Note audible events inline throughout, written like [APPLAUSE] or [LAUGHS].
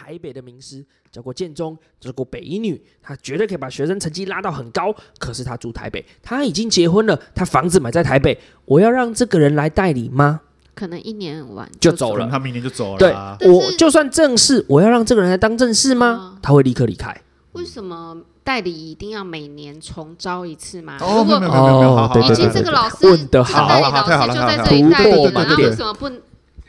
台北的名师，教过建中，教过北一女，他绝对可以把学生成绩拉到很高。可是他住台北，他已经结婚了，他房子买在台北，我要让这个人来代理吗？可能一年完就走了，他明年就走了。对，我就算正式，我要让这个人来当正式吗？他会立刻离开。为什么代理一定要每年重招一次吗？哦，没有没有没有，好好好，已经这个老师问的好，代理老师就在这里代理了，那为什么不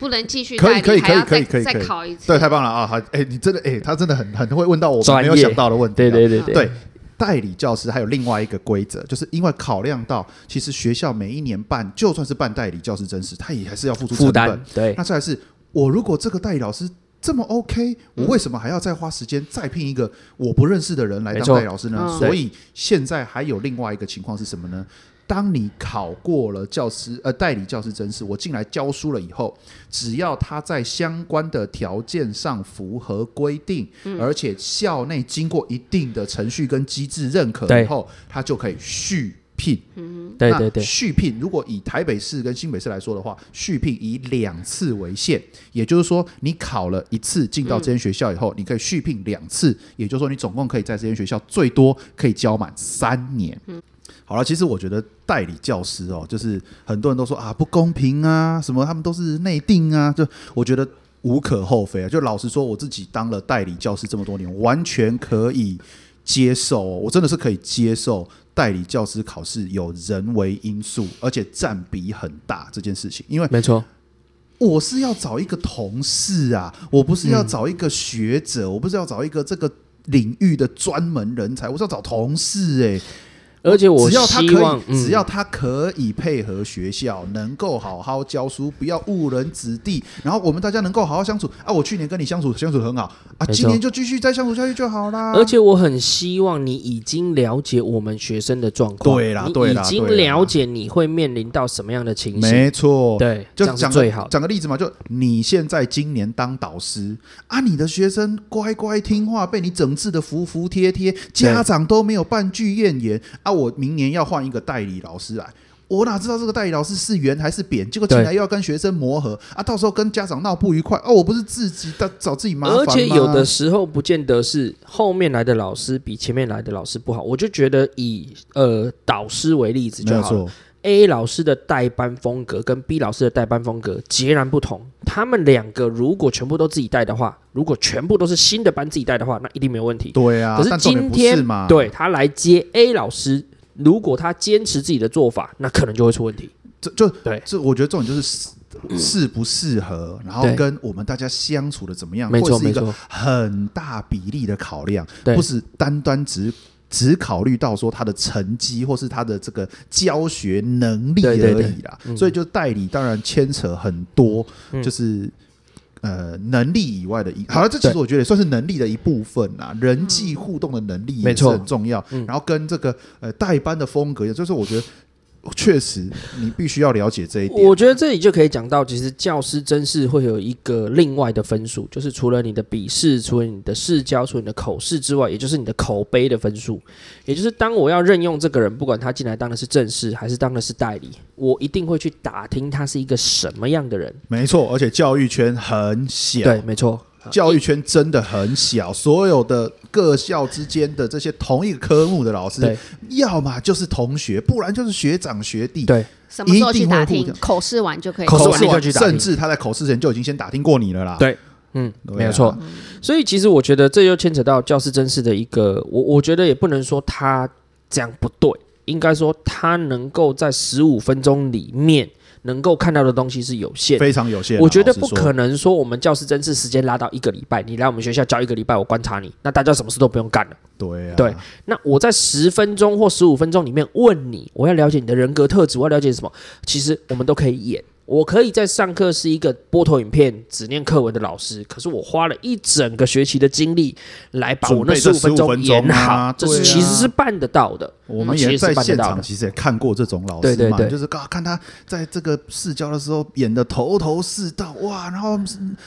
不能继续可以？可以可以可以可以再考一次？对，太棒了啊！好，哎，你真的哎，他真的很很会问到我们没有想到的问题。对对对对。代理教师还有另外一个规则，就是因为考量到，其实学校每一年办，就算是办代理教师真实，他也还是要付出成本。对，那再来是，我如果这个代理老师这么 OK，我为什么还要再花时间再聘一个我不认识的人来当代理老师呢？嗯、所以现在还有另外一个情况是什么呢？当你考过了教师呃代理教师真试，我进来教书了以后，只要他在相关的条件上符合规定，嗯、而且校内经过一定的程序跟机制认可以后，他就可以续聘。嗯，对对对，续聘如果以台北市跟新北市来说的话，续聘以两次为限，也就是说，你考了一次进到这间学校以后，嗯、你可以续聘两次，也就是说，你总共可以在这间学校最多可以教满三年。嗯好了，其实我觉得代理教师哦，就是很多人都说啊不公平啊，什么他们都是内定啊，就我觉得无可厚非啊。就老实说，我自己当了代理教师这么多年，完全可以接受，我真的是可以接受代理教师考试有人为因素，而且占比很大这件事情。因为没错，我是要找一个同事啊，我不是要找一个学者，嗯、我不是要找一个这个领域的专门人才，我是要找同事哎、欸。而且我只要他可以，只要他可以配合学校，能够好好教书，不要误人子弟，然后我们大家能够好好相处啊！我去年跟你相处相处很好啊，今年就继续再相处下去就好啦。而且我很希望你已经了解我们学生的状况，对啦，对啦，已经了解你会面临到什么样的情形，没错，对，就讲最好。讲个例子嘛，就你现在今年当导师啊，你的学生乖乖听话，被你整治的服服帖帖，家长都没有半句怨言啊。我明年要换一个代理老师来，我哪知道这个代理老师是圆还是扁？结果进来又要跟学生磨合啊，到时候跟家长闹不愉快哦，我不是自己的找自己麻烦吗？而且有的时候不见得是后面来的老师比前面来的老师不好，我就觉得以呃导师为例子就好了。A 老师的带班风格跟 B 老师的带班风格截然不同，他们两个如果全部都自己带的话，如果全部都是新的班自己带的话，那一定没有问题。对啊，可是今天对他来接 A 老师，如果他坚持自己的做法，那可能就会出问题。这就对，这我觉得重点就是适不适合，然后跟我们大家相处的怎么样，没错，是一个很大比例的考量，不是单单只。只考虑到说他的成绩或是他的这个教学能力而已啦，所以就代理当然牵扯很多，就是呃能力以外的一。好了，这其实我觉得也算是能力的一部分啦，人际互动的能力也是很重要。然后跟这个呃代班的风格，也就是我觉得。确实，你必须要了解这一点。我觉得这里就可以讲到，其实教师真是会有一个另外的分数，就是除了你的笔试、除了你的试教、除了你的口试之外，也就是你的口碑的分数。也就是当我要任用这个人，不管他进来当的是正式还是当的是代理，我一定会去打听他是一个什么样的人。没错，而且教育圈很小。对，没错。教育圈真的很小，所有的各校之间的这些同一个科目的老师，要么就是同学，不然就是学长学弟。对，什么时候去打听？口试完就可以，口试完就去打听，甚至他在口试前就已经先打听过你了啦。对，嗯，没有错。所以其实我觉得这又牵扯到教师真试的一个，我我觉得也不能说他这样不对，应该说他能够在十五分钟里面。能够看到的东西是有限，非常有限。我觉得不可能说我们教师甄试时间拉到一个礼拜，你来我们学校教一个礼拜，我观察你，那大家什么事都不用干了。对啊，对。那我在十分钟或十五分钟里面问你，我要了解你的人格特质，我要了解什么？其实我们都可以演。我可以在上课是一个播投影片、只念课文的老师，可是我花了一整个学期的精力来把我那十五分钟演好，这是其实是办得到的。我们也在现场，其实也看过这种老师嘛，就是啊，看他在这个试教的时候演的头头是道，哇，然后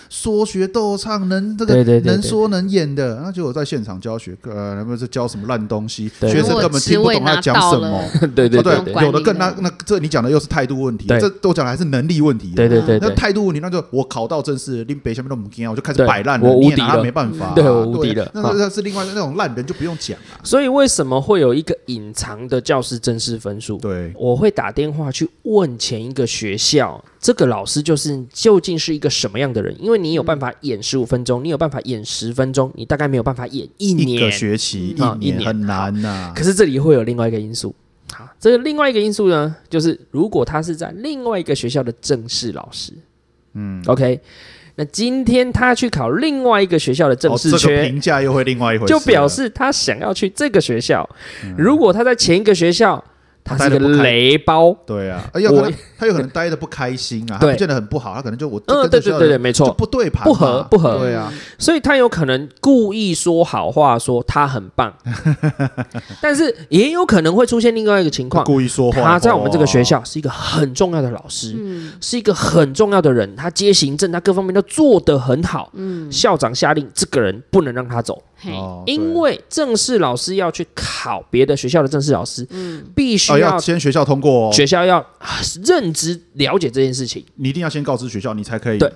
说学逗唱，能这个对对对对能说能演的，那结果在现场教学，呃，那不是教什么烂东西，学生根本听不懂他讲什么，对对对，有的更那那这你讲的又是态度问题，这都讲的还是能力问题，对对对，那态度问题，那就我考到正式，林北下面都不听，我就开始摆烂了，我无敌了，没办法，对，我无敌了，那那是另外那种烂人就不用讲了。所以为什么会有一个隐藏的教师正式分数？对，我会打电话去问前一个学校，这个老师就是究竟是一个什么样的人？因为你有办法演十五分钟，你有办法演十分钟，你大概没有办法演一年一个学期，嗯、一年很难呐、啊。可是这里会有另外一个因素，好，这个另外一个因素呢，就是如果他是在另外一个学校的正式老师，嗯，OK。那今天他去考另外一个学校的正式缺，评价又会另外一回事，就表示他想要去这个学校。如果他在前一个学校，他是个雷包，对啊，有可能他有可能待的不开心啊，他不见得很不好，他可能就我嗯，对对对对，没错，不对盘，不合不合，对啊，所以他有可能故意说好话，说他很棒，[LAUGHS] 但是也有可能会出现另外一个情况，故意说话，他在我们这个学校是一个很重要的老师，是一个很重要的人，他接行政，他各方面都做得很好，嗯，校长下令，这个人不能让他走。哦，因为正式老师要去考别的学校的正式老师，嗯，必须要先学校通过，学校要认知了解这件事情，你一定要先告知学校，你才可以。对，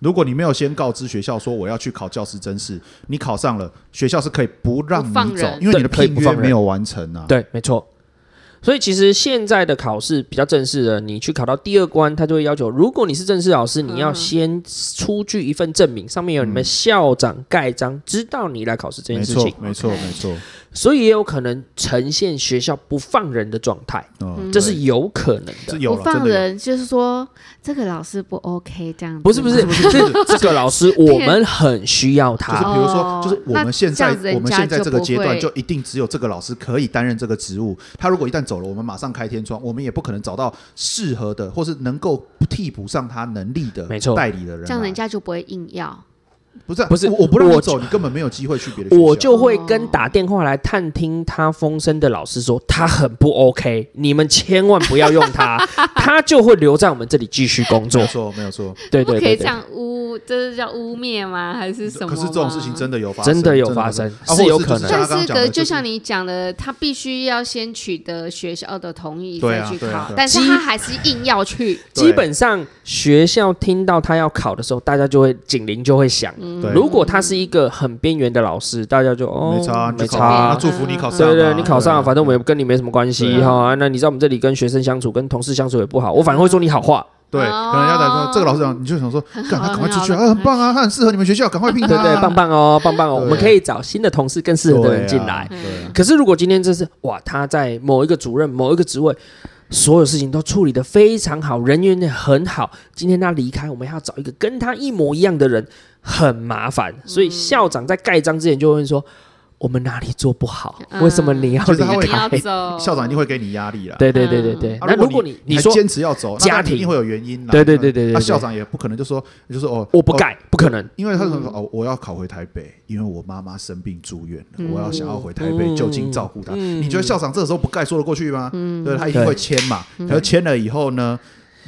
如果你没有先告知学校说我要去考教师真试，你考上了，学校是可以不让你走，因为你的聘约没有完成啊。对，没错。所以其实现在的考试比较正式的，你去考到第二关，他就会要求，如果你是正式老师，你要先出具一份证明，上面有你们校长盖章，知道你来考试这件事情。没错，没错，没错。所以也有可能呈现学校不放人的状态，这是有可能的。不放人就是说这个老师不 OK 这样子。不是不是不是，这个老师我们很需要他。就是比如说，就是我们现在我们现在这个阶段就一定只有这个老师可以担任这个职务。他如果一旦走了，我们马上开天窗，我们也不可能找到适合的或是能够替补上他能力的代理的人。这样人家就不会硬要。不是不是，我不让你走，你根本没有机会去别的学校。我就会跟打电话来探听他风声的老师说，他很不 OK，你们千万不要用他，[LAUGHS] 他就会留在我们这里继续工作。没有错，没有错。对对对，可以这样污，这是叫污蔑吗？还是什么？可是这种事情真的有发生，真的有发生，是有可能。但是，就像你讲的，他必须要先取得学校的同意再去考，但是他还是硬要去。基本上学校听到他要考的时候，大家就会警铃就会响。如果他是一个很边缘的老师，大家就哦，没差，没差，祝福你考上。对对，你考上，反正我们也跟你没什么关系哈。那你在我们这里跟学生相处、跟同事相处也不好，我反而会说你好话。对，可能要来说这个老师讲，你就想说，[LAUGHS] 赶他赶快出去啊，很棒啊，他很适合你们学校，赶快聘他。对对，棒棒哦，棒棒哦，我们可以找新的同事更适合的人进来。可是如果今天这是哇，他在某一个主任、某一个职位。所有事情都处理的非常好，人缘也很好。今天他离开，我们要找一个跟他一模一样的人，很麻烦。所以校长在盖章之前就会说。我们哪里做不好？为什么你要离开？校长一定会给你压力了。对对对对对。那如果你你说坚持要走，家庭一定会有原因。对对对对对。那校长也不可能就说，就说哦，我不盖，不可能，因为他说哦，我要考回台北，因为我妈妈生病住院了，我要想要回台北就近照顾她。你觉得校长这个时候不盖说得过去吗？对，他一定会签嘛。可是签了以后呢，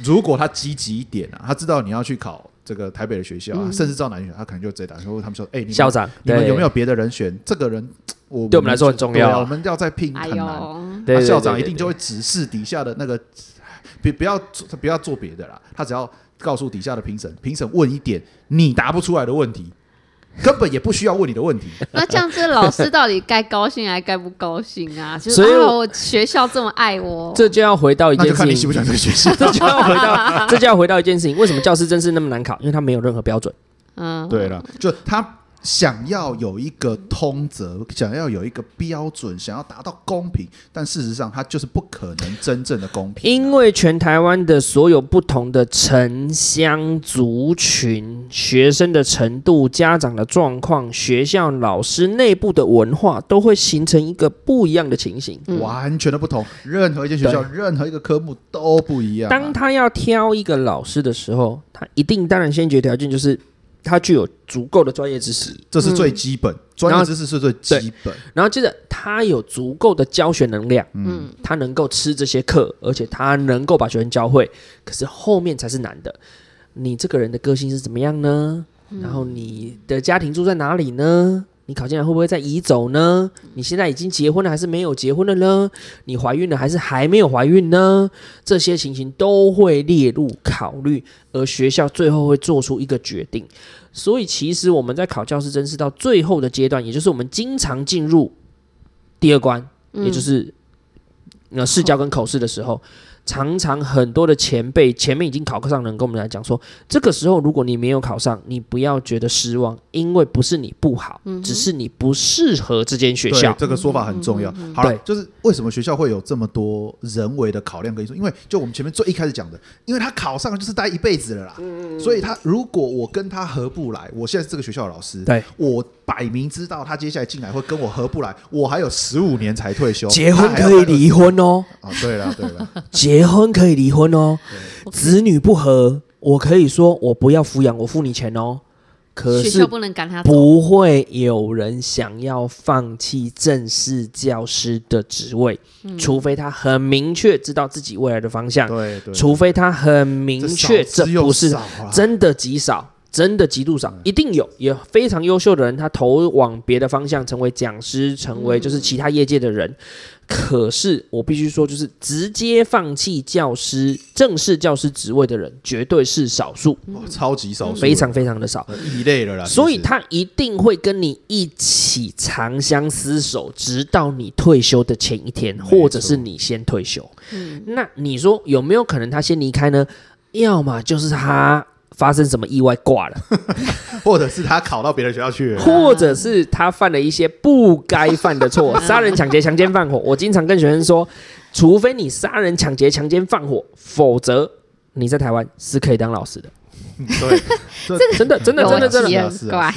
如果他积极一点啊，他知道你要去考。这个台北的学校啊，甚至赵南选，他可能就直接打电话，他们说：“哎，校长，你们有没有别的人选？这个人，我对我们来说很重要，我们要再聘很难。那校长一定就会指示底下的那个，别不要不要做别的啦，他只要告诉底下的评审，评审问一点你答不出来的问题。” [LAUGHS] 根本也不需要问你的问题。那这样子，老师到底该高兴还该不高兴啊？[LAUGHS] 所以我学校这么爱我，这就要回到一件事情。看你喜不喜欢这个学校。[LAUGHS] 这就要回到，这就要回到一件事情。为什么教师真是那么难考？因为他没有任何标准。嗯，对了，就他。想要有一个通则，想要有一个标准，想要达到公平，但事实上，它就是不可能真正的公平。因为全台湾的所有不同的城乡族群、学生的程度、家长的状况、学校老师内部的文化，都会形成一个不一样的情形，嗯、完全的不同。任何一间学校，任何一个科目都不一样、啊。当他要挑一个老师的时候，他一定当然先决条件就是。他具有足够的专业知识，这是最基本，专业知识是最基本。然后接着他有足够的教学能量，嗯，他能够吃这些课，而且他能够把学生教会。可是后面才是难的，你这个人的个性是怎么样呢？然后你的家庭住在哪里呢？你考进来会不会再移走呢？你现在已经结婚了还是没有结婚了呢？你怀孕了还是还没有怀孕呢？这些情形都会列入考虑，而学校最后会做出一个决定。所以，其实我们在考教师甄试到最后的阶段，也就是我们经常进入第二关，也就是那试教跟口试的时候。常常很多的前辈前面已经考上的人跟我们来讲说，这个时候如果你没有考上，你不要觉得失望，因为不是你不好，嗯、只是你不适合这间学校。这个说法很重要。嗯、好了，就是为什么学校会有这么多人为的考量跟因素？因为就我们前面最一开始讲的，因为他考上就是待一辈子了啦，嗯、所以他如果我跟他合不来，我现在是这个学校的老师，对我摆明知道他接下来进来会跟我合不来，我还有十五年才退休，结婚可以离婚哦。啊，对了对了。[LAUGHS] 结婚可以离婚哦，子女不和，我可以说我不要抚养，我付你钱哦。可是不能赶他，不会有人想要放弃正式教师的职位，嗯、除非他很明确知道自己未来的方向。对，对，除非他很明确，这，这不是真的极少，真的极度少，一定有也非常优秀的人，他投往别的方向，成为讲师，成为就是其他业界的人。嗯可是我必须说，就是直接放弃教师正式教师职位的人，绝对是少数，超级少数，非常非常的少，异类了啦。所以他一定会跟你一起长相厮守，直到你退休的前一天，或者是你先退休。嗯，那你说有没有可能他先离开呢？要么就是他。发生什么意外挂了，[LAUGHS] 或者是他考到别的学校去了，或者是他犯了一些不该犯的错，[LAUGHS] 杀人、抢劫、强奸、放火。我经常跟学生说，除非你杀人、抢劫、强奸、放火，否则你在台湾是可以当老师的。[LAUGHS] 对，这真的真的真的真的，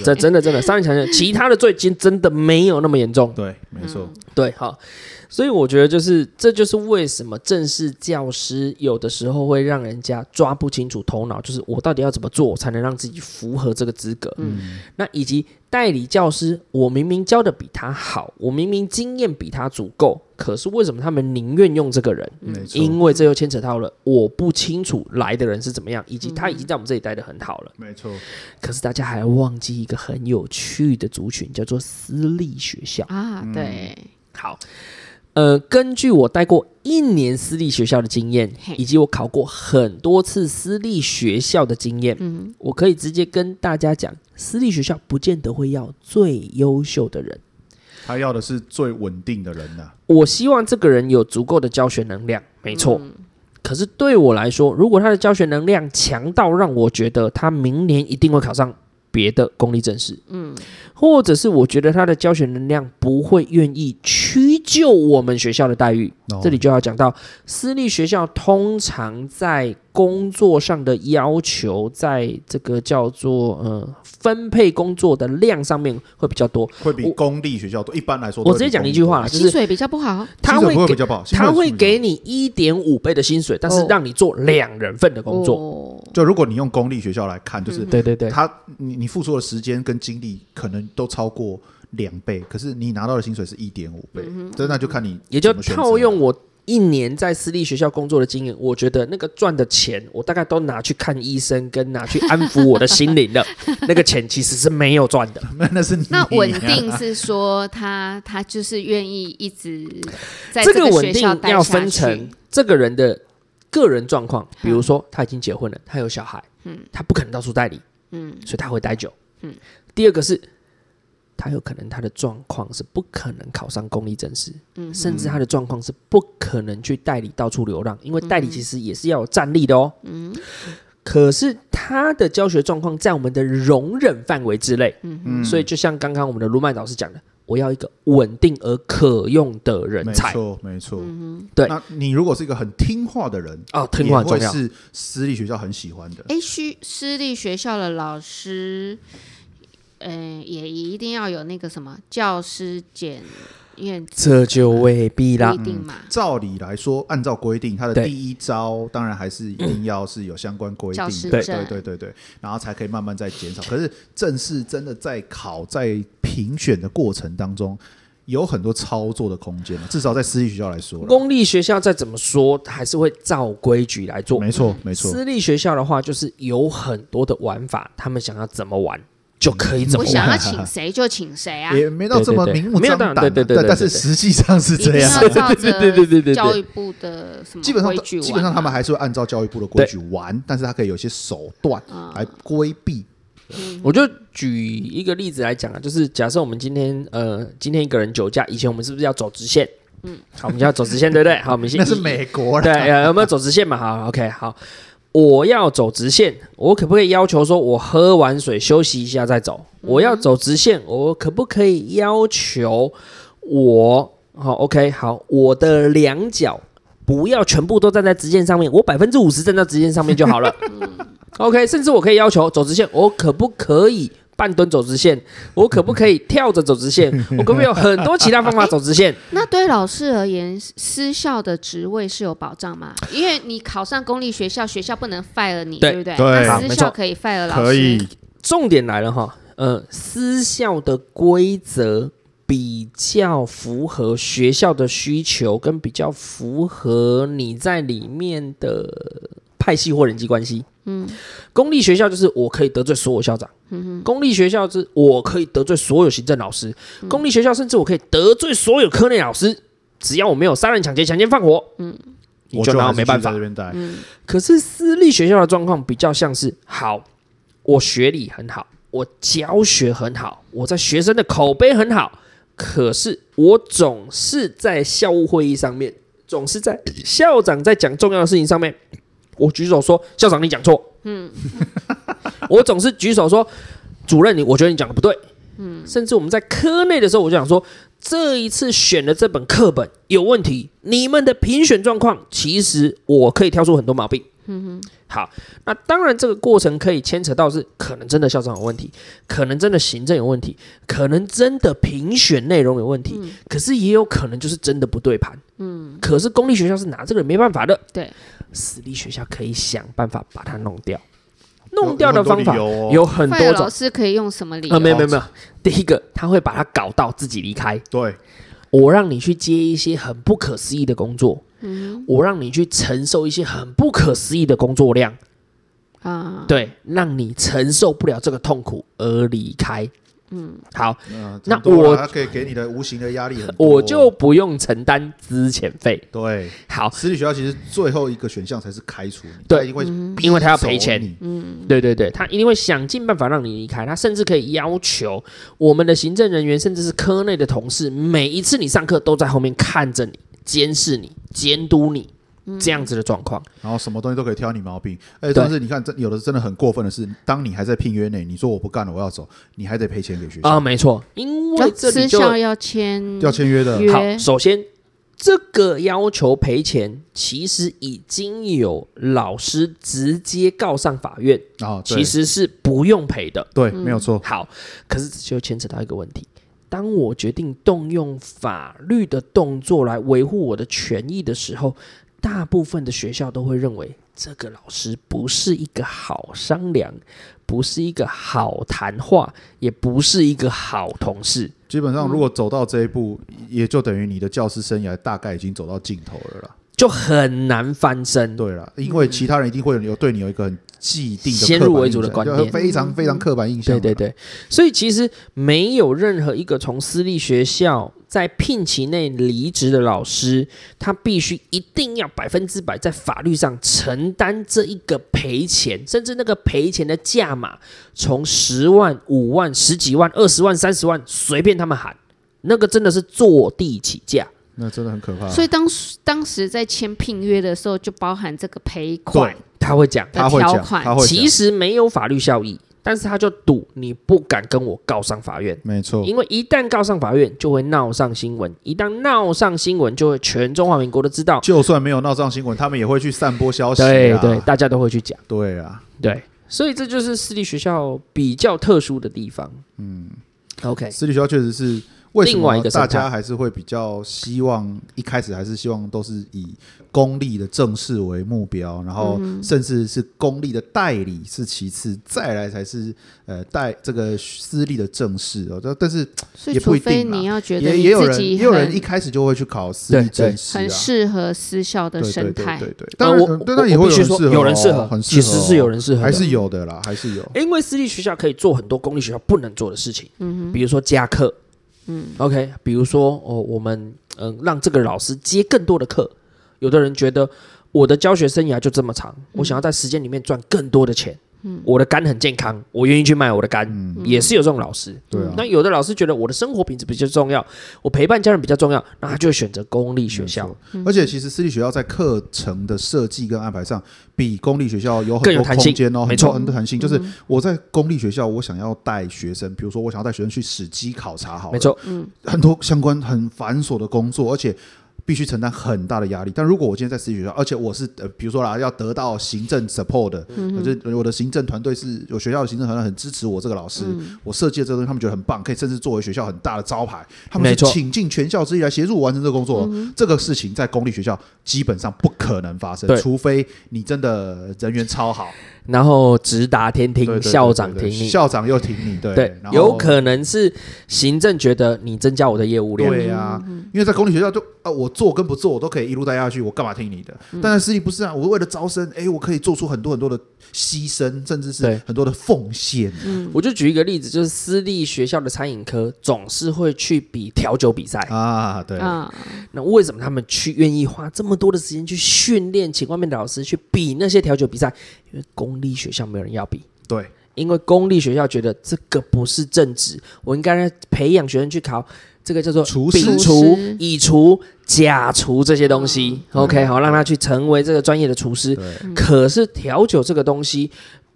这真的真的杀人、抢劫，其他的罪经真的没有那么严重。对，没错，对，好。所以我觉得，就是这就是为什么正式教师有的时候会让人家抓不清楚头脑，就是我到底要怎么做才能让自己符合这个资格？嗯，那以及代理教师，我明明教的比他好，我明明经验比他足够，可是为什么他们宁愿用这个人？没错，因为这又牵扯到了我不清楚来的人是怎么样，以及他已经在我们这里待的很好了。没错，可是大家还要忘记一个很有趣的族群，叫做私立学校啊。对，好。呃，根据我带过一年私立学校的经验，以及我考过很多次私立学校的经验，嗯，我可以直接跟大家讲，私立学校不见得会要最优秀的人，他要的是最稳定的人呐、啊。我希望这个人有足够的教学能量，没错。嗯、可是对我来说，如果他的教学能量强到让我觉得他明年一定会考上。别的公立正式，嗯，或者是我觉得他的教学能量不会愿意屈就我们学校的待遇，哦、这里就要讲到私立学校通常在工作上的要求，在这个叫做呃分配工作的量上面会比较多，会比公立学校多。一般来说，我直接讲一句话，就是薪水比较不好，他会给他会给你一点五倍的薪水，但是让你做两人份的工作。哦、就如果你用公立学校来看，就是对对对，他你你付出的时间跟精力可能都超过两倍，可是你拿到的薪水是一点五倍，嗯、哼那就看你也就套用我。一年在私立学校工作的经验，我觉得那个赚的钱，我大概都拿去看医生，跟拿去安抚我的心灵了。[LAUGHS] 那个钱其实是没有赚的。[LAUGHS] 那是你那稳定是说他他就是愿意一直在这个学校待下去。这个稳定要分成这个人的个人状况，比如说他已经结婚了，他有小孩，嗯，他不可能到处代理，嗯，所以他会待久，嗯。第二个是。他有可能他的状况是不可能考上公立正式，嗯、甚至他的状况是不可能去代理到处流浪，因为代理其实也是要有战力的哦。嗯、可是他的教学状况在我们的容忍范围之内，嗯、哼所以就像刚刚我们的卢曼老师讲的，我要一个稳定而可用的人才。没错，没错。嗯、对，那你如果是一个很听话的人哦，听话很重要，是私立学校很喜欢的。哎，需私立学校的老师。嗯，也一定要有那个什么教师检因为这就未必啦。嗯、照理来说，按照规定，他的第一招当然还是一定要是有相关规定，对对对对对，然后才可以慢慢再减少。可是正式真的在考在评选的过程当中。有很多操作的空间，至少在私立学校来说，公立学校再怎么说还是会照规矩来做。没错，没错。私立学校的话，就是有很多的玩法，他们想要怎么玩就可以怎么玩。我想要请谁就请谁啊，也没到这么明目张胆。对对对，但是实际上是这样。对对对对对，教育部的什么基本上基本上他们还是会按照教育部的规矩玩，但是他可以有些手段来规避。我就举一个例子来讲啊，就是假设我们今天呃，今天一个人酒驾，以前我们是不是要走直线？嗯，好，我们就要走直线，对不对？好，我们先 [LAUGHS] 那是美国对，有没有走直线嘛？好，OK，好，我要走直线，我可不可以要求说我喝完水休息一下再走？我要走直线，我可不可以要求我好 OK 好，我的两脚不要全部都站在直线上面，我百分之五十站在直线上面就好了。OK，甚至我可以要求走直线，我可不可以半蹲走直线？我可不可以跳着走直线？[LAUGHS] 我可不可以有很多其他方法走直线？[LAUGHS] 那对老师而言，私校的职位是有保障吗？因为你考上公立学校，学校不能 fire 你，对，对不对？对，那私校可以 fire 老师。可以。重点来了哈，呃，私校的规则比较符合学校的需求，跟比较符合你在里面的派系或人际关系。嗯，公立学校就是我可以得罪所有校长，嗯哼，公立学校是我可以得罪所有行政老师，嗯、公立学校甚至我可以得罪所有科内老师，只要我没有杀人、抢劫、强奸、放火，嗯，你就拿我没办法。嗯，可是私立学校的状况比较像是，好，我学历很好，我教学很好，我在学生的口碑很好，可是我总是在校务会议上面，总是在校长在讲重要的事情上面。我举手说：“校长，你讲错。”嗯，我总是举手说：“主任，你我觉得你讲的不对。”嗯，甚至我们在科内的时候，我就想说：“这一次选的这本课本有问题，你们的评选状况其实我可以挑出很多毛病。”嗯哼，好，那当然这个过程可以牵扯到是可能真的校长有问题，可能真的行政有问题，可能真的评选内容有问题，嗯、可是也有可能就是真的不对盘。嗯，可是公立学校是拿这个人没办法的。对。私立学校可以想办法把它弄掉，弄掉的方法有很多种。老师可以用什么理由？呃，没有没有没有。第一个，他会把他搞到自己离开。对，我让你去接一些很不可思议的工作，嗯，我让你去承受一些很不可思议的工作量，啊，对，让你承受不了这个痛苦而离开。嗯，好，嗯、那我可以给你的无形的压力很多，我就不用承担资遣费。对，好，私立学校其实最后一个选项才是开除你，对，因为因为他要赔钱，嗯，对对对，他一定会想尽办法让你离开，他甚至可以要求我们的行政人员，甚至是科内的同事，每一次你上课都在后面看着你，监视你，监督你。这样子的状况，然后什么东西都可以挑你毛病。哎，但是你看，这有的真的很过分的是，当你还在聘约内，你说我不干了，我要走，你还得赔钱给学校啊。没错，因为私校要签要签约的。好，首先这个要求赔钱，其实已经有老师直接告上法院啊，其实是不用赔的。对，没有错。好，可是就牵扯到一个问题，当我决定动用法律的动作来维护我的权益的时候。大部分的学校都会认为这个老师不是一个好商量，不是一个好谈话，也不是一个好同事。基本上，如果走到这一步，嗯、也就等于你的教师生涯大概已经走到尽头了啦，就很难翻身。对了，因为其他人一定会有对你有一个很。既定的先入为主的观念，非常非常刻板印象。对对对，所以其实没有任何一个从私立学校在聘期内离职的老师，他必须一定要百分之百在法律上承担这一个赔钱，甚至那个赔钱的价码从十万、五万、十几万、二十万、三十万，随便他们喊，那个真的是坐地起价，那真的很可怕。所以当当时在签聘约的时候，就包含这个赔款。他会讲，他会讲，他会其实没有法律效益，但是他就赌你不敢跟我告上法院，没错，因为一旦告上法院，就会闹上新闻，一旦闹上新闻，就会全中华民国都知道。就算没有闹上新闻，他们也会去散播消息，对对，大家都会去讲，对啊，对，所以这就是私立学校比较特殊的地方。嗯，OK，私立学校确实是。为什么大家还是会比较希望一开始还是希望都是以公立的正式为目标，然后甚至是公立的代理是其次，再来才是呃代这个私立的正式哦。但但是也不一定，你要觉得也也有人也有人一开始就会去考私立正式，很适合私校的生态。对对对，当然我当然也会有人适合，有人适合，其实是有人适合，还是有的啦，还是有。因为私立学校可以做很多公立学校不能做的事情，嗯，比如说加课。嗯，OK，比如说哦，我们嗯、呃、让这个老师接更多的课。有的人觉得我的教学生涯就这么长，嗯、我想要在时间里面赚更多的钱。嗯，我的肝很健康，我愿意去卖我的肝，嗯、也是有这种老师。对、啊，那有的老师觉得我的生活品质比较重要，我陪伴家人比较重要，那他就会选择公立学校。而且其实私立学校在课程的设计跟安排上，比公立学校有很多空间哦，没错，很多弹性。就是我在公立学校，我想要带学生，比如说我想要带学生去史基考察，好，没错，嗯，很多相关很繁琐的工作，而且。必须承担很大的压力，但如果我今天在私立学校，而且我是呃，比如说啦，要得到行政 support 的，嗯、就我的行政团队是有学校的行政团队很支持我这个老师，嗯、我设计的这个东西，他们觉得很棒，可以甚至作为学校很大的招牌，他们是倾尽全校之力来协助我完成这个工作。错这个事情在公立学校基本上不可能发生，除非你真的人缘超好。然后直达天听，校长听你，校长又听你，对。对，有可能是行政觉得你增加我的业务量，对呀，因为在公立学校就啊，我做跟不做我都可以一路带下去，我干嘛听你的？但是私立不是啊，我为了招生，哎，我可以做出很多很多的牺牲，甚至是很多的奉献。我就举一个例子，就是私立学校的餐饮科总是会去比调酒比赛。啊，对。啊，那为什么他们去愿意花这么多的时间去训练，请外面的老师去比那些调酒比赛？因为公立学校没有人要比，对，因为公立学校觉得这个不是正职，我应该培养学生去考这个叫做厨师、厨、乙厨、甲厨这些东西。嗯、OK，好，让他去成为这个专业的厨师。可是调酒这个东西。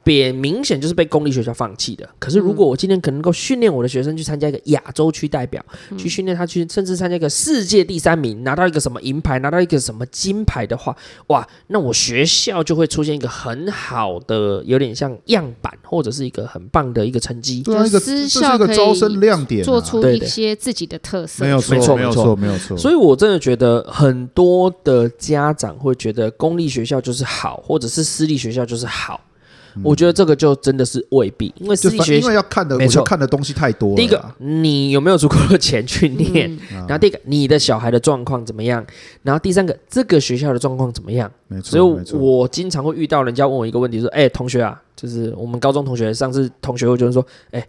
别明显就是被公立学校放弃的。可是如果我今天可能够训练我的学生去参加一个亚洲区代表，嗯、去训练他去，甚至参加一个世界第三名，拿到一个什么银牌，拿到一个什么金牌的话，哇，那我学校就会出现一个很好的，有点像样板，或者是一个很棒的一个成绩。对，私校可以招生亮点，做出一些自己的特色。没有错，没有错，没有错。所以我真的觉得很多的家长会觉得公立学校就是好，或者是私立学校就是好。我觉得这个就真的是未必，因为私立学校因为要看的，没错，看的东西太多了。第一个，你有没有足够的钱去念？嗯、[LAUGHS] 然后第二个，你的小孩的状况怎么样？然后第三个，这个学校的状况怎么样？没错。所以我经常会遇到人家问我一个问题，说：“哎，同学啊，就是我们高中同学，上次同学会就是说，哎，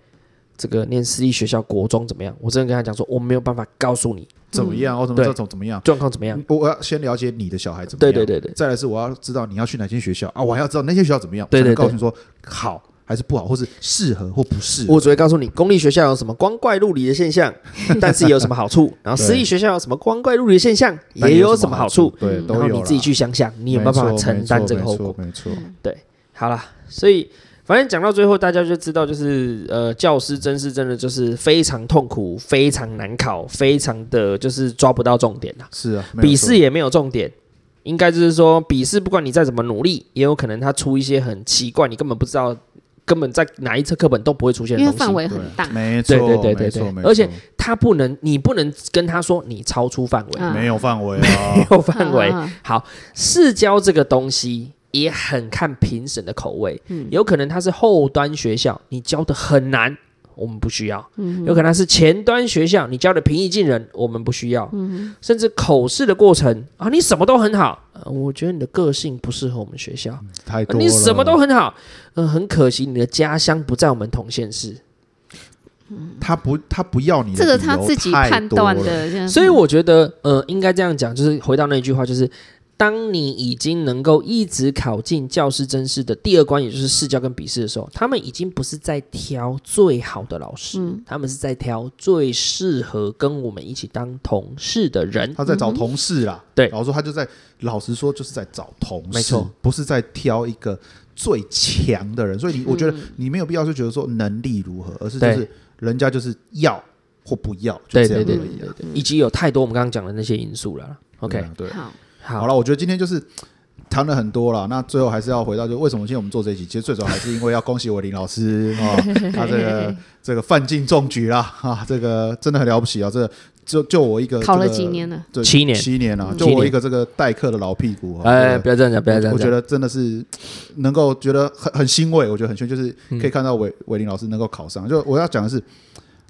这个念私立学校国中怎么样？”我真的跟他讲说，我没有办法告诉你。怎么样？我怎么知道怎怎么样？状况怎么样？我我要先了解你的小孩怎么样？对对对对。再来是我要知道你要去哪间学校啊？我还要知道那些学校怎么样？对对，告诉你说好还是不好，或是适合或不适合。我只会告诉你，公立学校有什么光怪陆离的现象，[LAUGHS] 但是也有什么好处。然后私立学校有什么光怪陆离的现象，也有什么好处。对，然后你自己去想想，你有没有办法承担这个后果？没错。对，好了，所以。反正讲到最后，大家就知道，就是呃，教师真是真的就是非常痛苦，非常难考，非常的就是抓不到重点呐。是啊，笔试也没有重点，应该就是说，笔试不管你再怎么努力，也有可能他出一些很奇怪，你根本不知道，根本在哪一册课本都不会出现的东西。因为范围很大，没错，对对对对对，而且他不能，你不能跟他说你超出范围，[LAUGHS] 没有范围，没有范围。好，试教这个东西。也很看评审的口味，嗯，有可能他是后端学校，你教的很难，我们不需要；嗯，有可能他是前端学校，你教的平易近人，我们不需要。嗯，甚至口试的过程啊，你什么都很好，呃，我觉得你的个性不适合我们学校，太多了，你什么都很好，嗯，呃，很可惜你的家乡不在我们同县市，嗯，他不，他不要你，这个他自己判断的，所以我觉得，呃，应该这样讲，就是回到那句话，就是。当你已经能够一直考进教师真试的第二关，也就是试教跟笔试的时候，他们已经不是在挑最好的老师，嗯、他们是在挑最适合跟我们一起当同事的人。他在找同事啦，对，老师说，他就在老实说，就是在找同事，没错，不是在挑一个最强的人。所以你，我觉得你没有必要就觉得说能力如何，而是就是人家就是要或不要，就这样而已。对对对对，以及有太多我们刚刚讲的那些因素了。OK，对。好好了，我觉得今天就是谈了很多了，那最后还是要回到，就为什么今天我们做这一集？其实最主要还是因为要恭喜伟林老师 [LAUGHS] 啊，他这个 [LAUGHS] 这个范进中举啦啊，这个真的很了不起啊！这个就就我一个考了几年了？七年，七年了。就我一个这个代课的老屁股，哎，不要这样讲，不要这样讲。我觉得真的是能够觉得很很欣慰，我觉得很欣慰，就是可以看到韦韦林老师能够考上。就我要讲的是，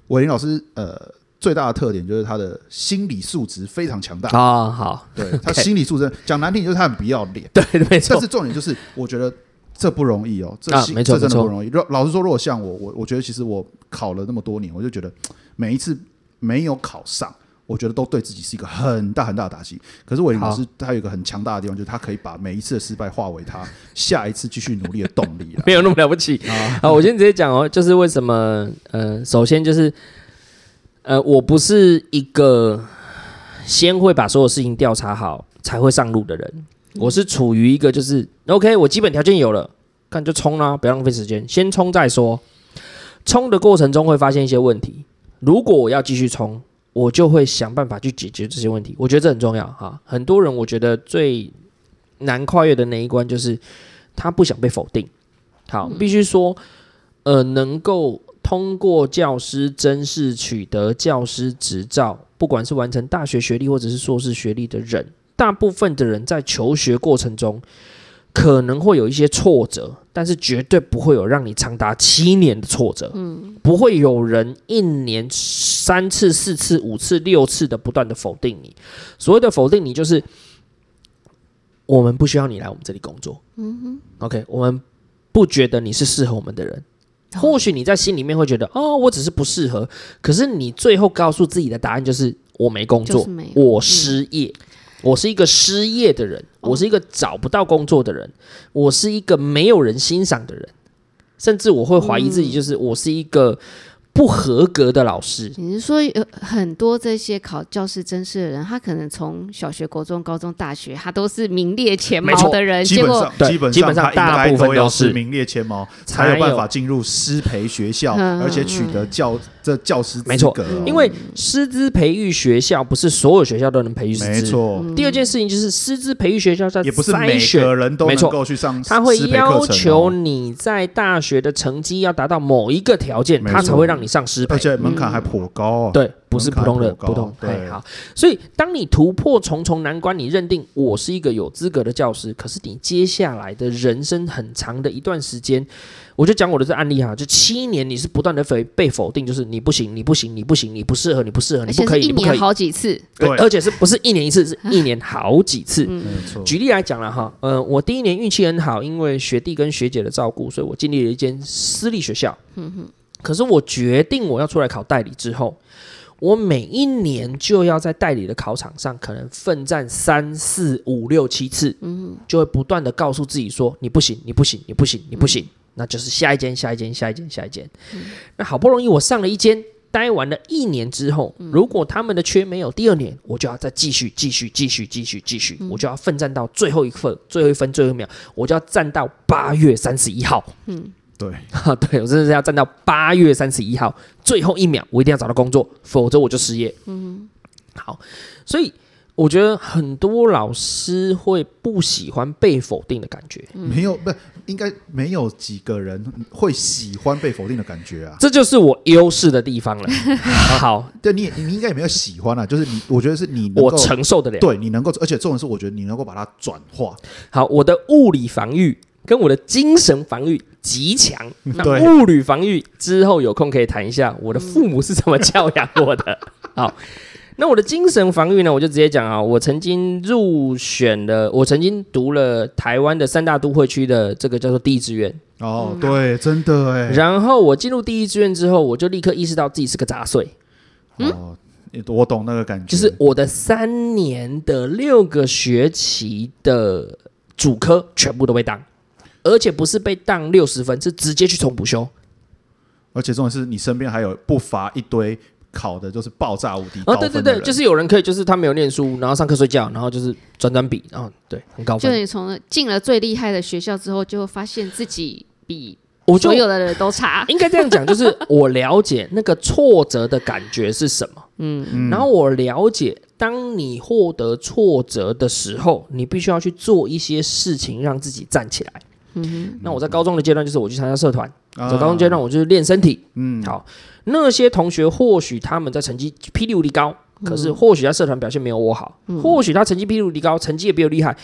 伟林老师呃。最大的特点就是他的心理素质非常强大啊！好，对 [LAUGHS] 他心理素质讲难听就是他很不要脸，[LAUGHS] 对，没错。但是重点就是，我觉得这不容易哦，这没错，这真的不容易。老实说，如果像我，我我觉得其实我考了那么多年，我就觉得每一次没有考上，我觉得都对自己是一个很大很大的打击。可是韦霖老师他有一个很强大的地方，就是他可以把每一次的失败化为他 [LAUGHS] 下一次继续努力的动力。没有那么了不起啊！好，我先直接讲哦，就是为什么？呃，首先就是。呃，我不是一个先会把所有事情调查好才会上路的人，我是处于一个就是 OK，我基本条件有了，看就冲啦，不要浪费时间，先冲再说。冲的过程中会发现一些问题，如果我要继续冲，我就会想办法去解决这些问题。我觉得这很重要哈。很多人我觉得最难跨越的那一关就是他不想被否定。好，必须说，呃，能够。通过教师甄试取得教师执照，不管是完成大学学历或者是硕士学历的人，大部分的人在求学过程中可能会有一些挫折，但是绝对不会有让你长达七年的挫折。嗯，不会有人一年三次、四次、五次、六次的不断的否定你。所谓的否定你，就是我们不需要你来我们这里工作。嗯哼，OK，我们不觉得你是适合我们的人。或许你在心里面会觉得，哦，我只是不适合。可是你最后告诉自己的答案就是，我没工作，我失业，嗯，我是一个失业的人，我是一个找不到工作的人，我是一个没有人欣赏的人，甚至我会怀疑自己，就是我是一个。不合格的老师，你是说有很多这些考教师真试的人，他可能从小学、国中、高中、大学，他都是名列前茅的人，基本上基本上大部分都是名列前茅，才有办法进入师培学校，而且取得教这教师资格。因为师资培育学校不是所有学校都能培育师资，没错。第二件事情就是师资培育学校在也不是每个人都能够去上，他会要求你在大学的成绩要达到某一个条件，他才会让你上师培。而且门槛还颇高啊！对，不是普通的普通。对，好。所以，当你突破重重难关，你认定我是一个有资格的教师，可是你接下来的人生很长的一段时间，我就讲我的这案例哈，就七年，你是不断的被被否定，就是你不行，你不行，你不行，你不适合，你不适合，你不可以，你不可以好几次。对，而且是不是一年一次，是一年好几次。嗯。举例来讲了哈，呃，我第一年运气很好，因为学弟跟学姐的照顾，所以我进入了一间私立学校。嗯哼。可是我决定我要出来考代理之后，我每一年就要在代理的考场上可能奋战三四五六七次，嗯，就会不断的告诉自己说你不行，你不行，你不行，你不行，嗯、那就是下一间，下一间，下一间，下一间。嗯、那好不容易我上了一间，待完了一年之后，如果他们的缺没有，第二年我就要再继续，继续，继续，继续，继续，我就要奋战到最后一分，最后一分，最后一秒，我就要站到八月三十一号，嗯。对，哈，[LAUGHS] 对我真的是要站到八月三十一号最后一秒，我一定要找到工作，否则我就失业。嗯，好，所以我觉得很多老师会不喜欢被否定的感觉，嗯、没有，不应该没有几个人会喜欢被否定的感觉啊，这就是我优势的地方了。[LAUGHS] 好，对你，你应该也没有喜欢啊，就是你，我觉得是你我承受得了，对你能够，而且重点是，我觉得你能够把它转化。好，我的物理防御跟我的精神防御。极强，那物理防御之后有空可以谈一下我的父母是怎么教养我的。[LAUGHS] 好，那我的精神防御呢？我就直接讲啊，我曾经入选了，我曾经读了台湾的三大都会区的这个叫做第一志愿。哦，对，真的哎。然后我进入第一志愿之后，我就立刻意识到自己是个杂碎。哦，我懂那个感觉，就是我的三年的六个学期的主科全部都被当。而且不是被当六十分，是直接去重补修。而且重点是你身边还有不乏一堆考的，就是爆炸无敌哦，对对对，就是有人可以，就是他没有念书，然后上课睡觉，然后就是转转笔，然后对很高分。就你从进了最厉害的学校之后，就会发现自己比我所有的人都差。[LAUGHS] 应该这样讲，就是我了解那个挫折的感觉是什么，嗯，然后我了解当你获得挫折的时候，你必须要去做一些事情，让自己站起来。嗯哼。那我在高中的阶段，就是我去参加社团；在、嗯、高中阶段，我就是练身体。嗯。好，那些同学或许他们在成绩霹雳无敌高，可是或许在社团表现没有我好，嗯、或许他成绩霹雳无敌高，成绩也比我厉害。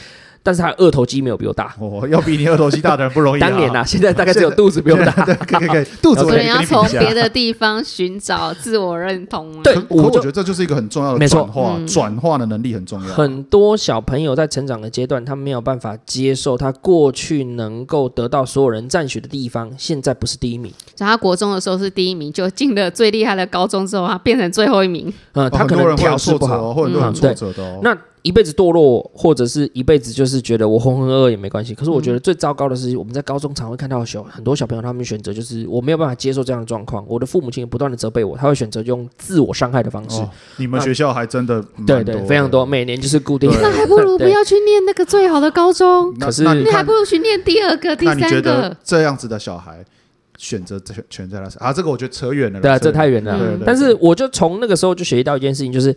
但是他二头肌没有比我大，哦，要比你二头肌大的人不容易，啊。当年啊，现在大概只有肚子比我大。对，可以可以，肚子 [LAUGHS] 可以。所以要从别的地方寻找自我认同。对，我我觉得这就是一个很重要的转化，转化的能力很重要。很多小朋友在成长的阶段，他没有办法接受他过去能够得到所有人赞许的地方，现在不是第一名。在他国中的时候是第一名，就进了最厉害的高中之后，他变成最后一名。嗯，他可能调适不好，或者很挫折的。那。一辈子堕落，或者是一辈子就是觉得我浑浑噩噩也没关系。可是我觉得最糟糕的是，我们在高中常会看到小很多小朋友，他们选择就是我没有办法接受这样的状况。我的父母亲也不断的责备我，他会选择用自我伤害的方式。哦、你们学校还真的对对非常多，每年就是固定。[LAUGHS] 那还不如不要去念那个最好的高中。可是你还不如去念第二个、第三个。那你觉得这样子的小孩选择全全在那啊？这个我觉得扯远了。对啊，这太远了。嗯、但是我就从那个时候就学习到一件事情，就是。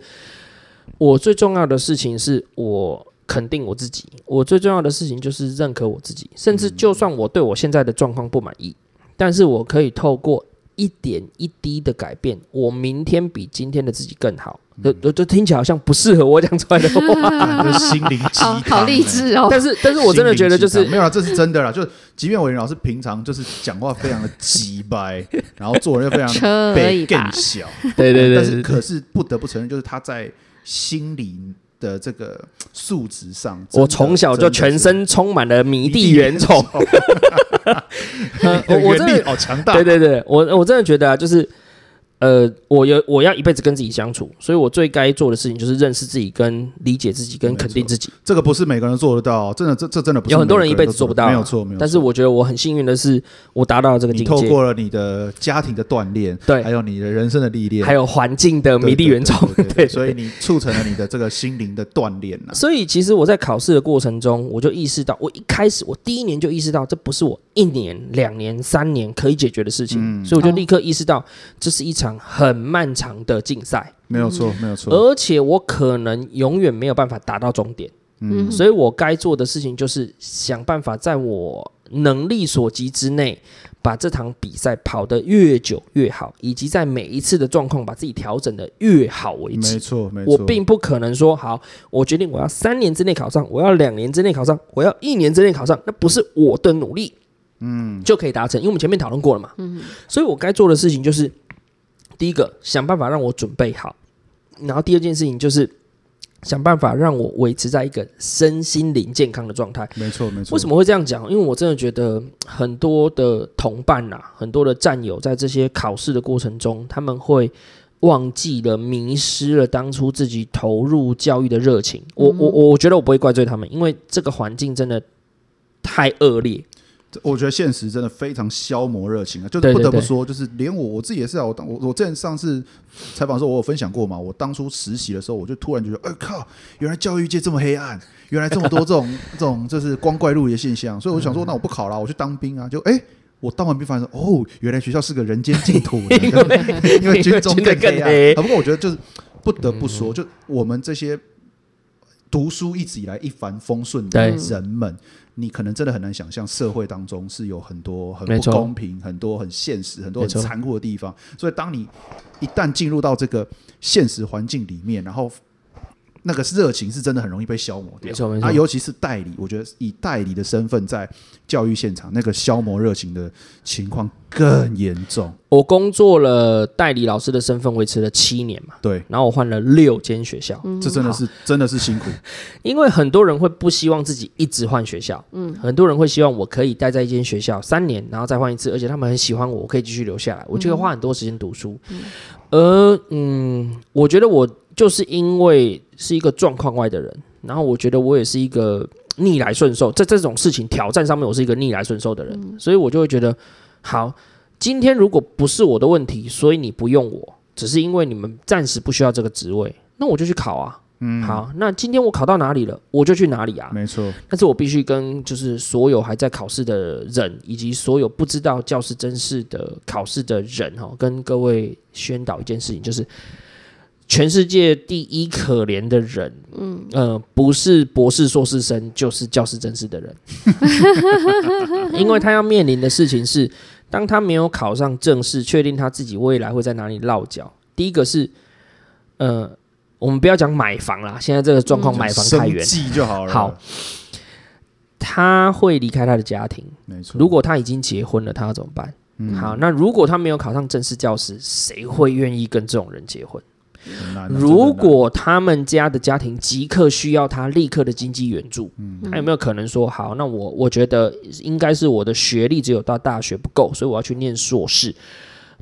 我最重要的事情是我肯定我自己，我最重要的事情就是认可我自己，甚至就算我对我现在的状况不满意，但是我可以透过一点一滴的改变，我明天比今天的自己更好。就就听起来好像不适合我讲出来的话，[LAUGHS] 心灵鸡汤，好励志哦。但是但是我真的觉得就是没有啊，这是真的啦。就即便伟人老师平常就是讲话非常的直白，[LAUGHS] 然后做人又非常的卑更小，对对对，但是可是不得不承认，就是他在。心理的这个素质上，我从小就全身充满了迷弟原虫，[LAUGHS] 我真的好强大。对对对，我我真的觉得啊，就是。呃，我有我要一辈子跟自己相处，所以我最该做的事情就是认识自己、跟理解自己、跟肯定自己。这个不是每个人做得到，真的，这这真的不是有很多人一辈子做不到，没有错，没有错。但是我觉得我很幸运的是，我达到了这个境界。透过了你的家庭的锻炼，对，还有你的人生的历练，还有环境的迷地原虫，对，所以你促成了你的这个心灵的锻炼啊。所以其实我在考试的过程中，我就意识到，我一开始我第一年就意识到，这不是我一年、两年、三年可以解决的事情，嗯、所以我就立刻意识到，这是一场很漫。长的竞赛。没有错，没有错，而且我可能永远没有办法达到终点，嗯，所以我该做的事情就是想办法在我能力所及之内，把这场比赛跑得越久越好，以及在每一次的状况把自己调整的越好为止。没错，没错，我并不可能说好，我决定我要三年之内考上，我要两年之内考上，我要一年之内考上，那不是我的努力，嗯，就可以达成，因为我们前面讨论过了嘛，嗯，所以我该做的事情就是。第一个想办法让我准备好，然后第二件事情就是想办法让我维持在一个身心灵健康的状态。没错，没错。为什么会这样讲？因为我真的觉得很多的同伴呐、啊，很多的战友在这些考试的过程中，他们会忘记了、迷失了当初自己投入教育的热情。我、我、我觉得我不会怪罪他们，因为这个环境真的太恶劣。我觉得现实真的非常消磨热情啊！就是不得不说，就是连我我自己也是啊。我当我我之前上次采访的时候，我有分享过嘛。我当初实习的时候，我就突然觉得，哎靠，原来教育界这么黑暗，原来这么多这种这种就是光怪陆离的现象。所以我想说，那我不考了，我去当兵啊！就哎，我当完兵发现说，哦，原来学校是个人间净土，[LAUGHS] 因为军中更黑暗。不过我觉得就是不得不说，就我们这些读书一直以来一帆风顺的人们。你可能真的很难想象，社会当中是有很多很不公平、很多很现实、很多很残酷的地方。所以，当你一旦进入到这个现实环境里面，然后那个热情是真的很容易被消磨掉。没错，没错。啊，尤其是代理，我觉得以代理的身份在教育现场，那个消磨热情的情况更严重。我工作了代理老师的身份维持了七年嘛，对，然后我换了六间学校，这真的是真的是辛苦，[LAUGHS] 因为很多人会不希望自己一直换学校，嗯，很多人会希望我可以待在一间学校三年，然后再换一次，而且他们很喜欢我，我可以继续留下来，我就会花很多时间读书，嗯，而嗯，我觉得我就是因为是一个状况外的人，然后我觉得我也是一个逆来顺受，在这种事情挑战上面，我是一个逆来顺受的人，嗯，所以我就会觉得好。今天如果不是我的问题，所以你不用我，只是因为你们暂时不需要这个职位，那我就去考啊。嗯，好，那今天我考到哪里了，我就去哪里啊。没错，但是我必须跟就是所有还在考试的人，以及所有不知道教师真试的考试的人哈，跟各位宣导一件事情，就是全世界第一可怜的人，嗯呃，不是博士硕士生，就是教师正式的人，[LAUGHS] 因为他要面临的事情是，当他没有考上正式，确定他自己未来会在哪里落脚。第一个是，呃，我们不要讲买房啦，现在这个状况买房太远，就好了。好，他会离开他的家庭，没错。如果他已经结婚了，他要怎么办？嗯、好，那如果他没有考上正式教师，谁会愿意跟这种人结婚？如果他们家的家庭即刻需要他立刻的经济援助，嗯，他有没有可能说好？那我我觉得应该是我的学历只有到大学不够，所以我要去念硕士。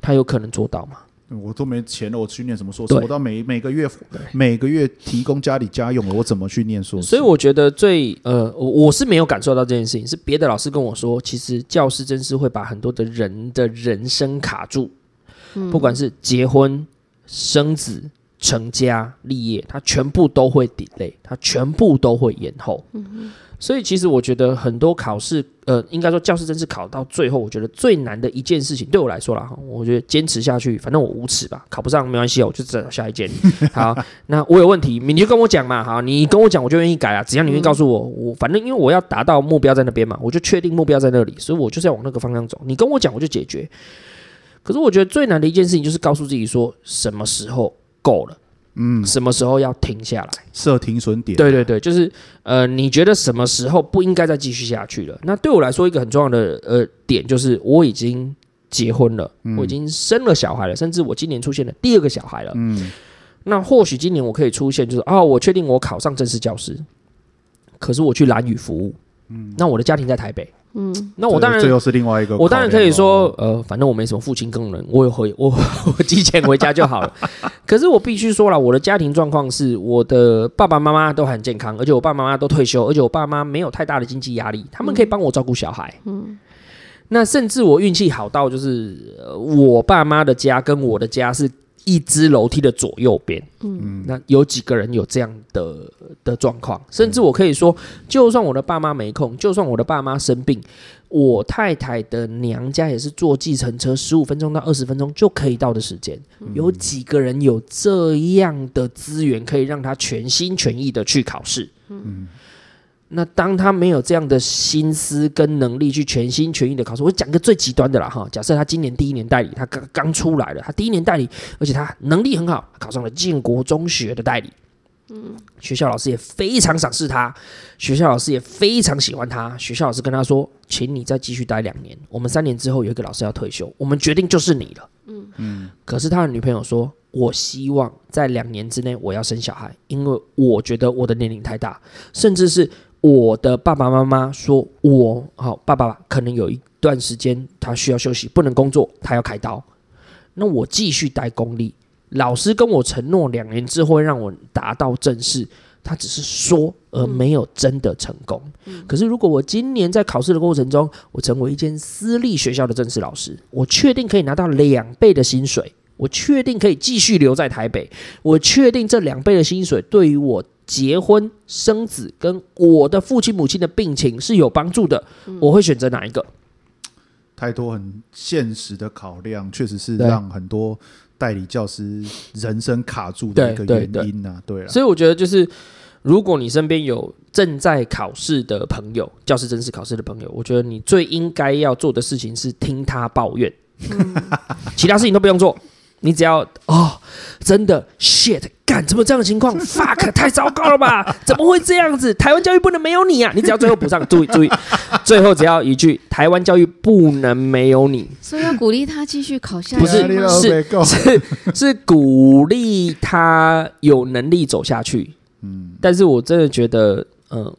他有可能做到吗？我都没钱了，我去念什么硕士？我到每每个月每个月提供家里家用了，我怎么去念硕士？所以我觉得最呃，我我是没有感受到这件事情，是别的老师跟我说，其实教师真是会把很多的人的人生卡住，嗯，不管是结婚。生子、成家、立业，他全部都会 delay，他全部都会延后。所以其实我觉得很多考试，呃，应该说教师真是考到最后，我觉得最难的一件事情，对我来说啦，我觉得坚持下去，反正我无耻吧，考不上没关系，我就找下一件。[LAUGHS] 好，那我有问题，你就跟我讲嘛。好，你跟我讲，我就愿意改啊。只要你愿意告诉我，我反正因为我要达到目标在那边嘛，我就确定目标在那里，所以我就是要往那个方向走。你跟我讲，我就解决。可是我觉得最难的一件事情就是告诉自己说什么时候够了，嗯，什么时候要停下来，设停损点。对对对，就是呃，你觉得什么时候不应该再继续下去了？那对我来说，一个很重要的呃点就是我已经结婚了，嗯，我已经生了小孩了，甚至我今年出现了第二个小孩了，嗯，那或许今年我可以出现，就是哦，我确定我考上正式教师，可是我去蓝屿服务，嗯，那我的家庭在台北。嗯，那我当然，这又是另外一个。我当然可以说，呃，反正我没什么父亲功能，我有回我 [LAUGHS] 我寄钱回家就好了。可是我必须说了，我的家庭状况是，我的爸爸妈妈都很健康，而且我爸爸妈妈都退休，而且我爸妈没有太大的经济压力，他们可以帮我照顾小孩。嗯，那甚至我运气好到，就是我爸妈的家跟我的家是。一只楼梯的左右边，嗯，那有几个人有这样的的状况？甚至我可以说，就算我的爸妈没空，就算我的爸妈生病，我太太的娘家也是坐计程车十五分钟到二十分钟就可以到的时间。有几个人有这样的资源，可以让他全心全意的去考试？嗯。那当他没有这样的心思跟能力去全心全意的考试，我讲个最极端的啦哈。假设他今年第一年代理，他刚刚出来了，他第一年代理，而且他能力很好，考上了建国中学的代理。嗯，学校老师也非常赏识他，学校老师也非常喜欢他。学校老师跟他说：“请你再继续待两年，我们三年之后有一个老师要退休，我们决定就是你了。”嗯嗯。可是他的女朋友说：“我希望在两年之内我要生小孩，因为我觉得我的年龄太大，甚至是。”我的爸爸妈妈说我：“我好，爸爸可能有一段时间他需要休息，不能工作，他要开刀。那我继续待公立。老师跟我承诺两年之后会让我达到正式，他只是说而没有真的成功。嗯、可是如果我今年在考试的过程中，我成为一间私立学校的正式老师，我确定可以拿到两倍的薪水，我确定可以继续留在台北，我确定这两倍的薪水对于我。”结婚生子跟我的父亲母亲的病情是有帮助的，嗯、我会选择哪一个？太多很现实的考量，确实是让很多代理教师人生卡住的一个原因啊。对了，所以我觉得就是，如果你身边有正在考试的朋友，教师甄试考试的朋友，我觉得你最应该要做的事情是听他抱怨，嗯、[LAUGHS] 其他事情都不用做。你只要哦，真的 shit，干怎么这样的情况？[LAUGHS] fuck，太糟糕了吧？怎么会这样子？台湾教育不能没有你啊！你只要最后补上，注意注意，最后只要一句：台湾教育不能没有你。所以要鼓励他继续考下去。不是是是是鼓励他有能力走下去。嗯，但是我真的觉得，嗯、呃。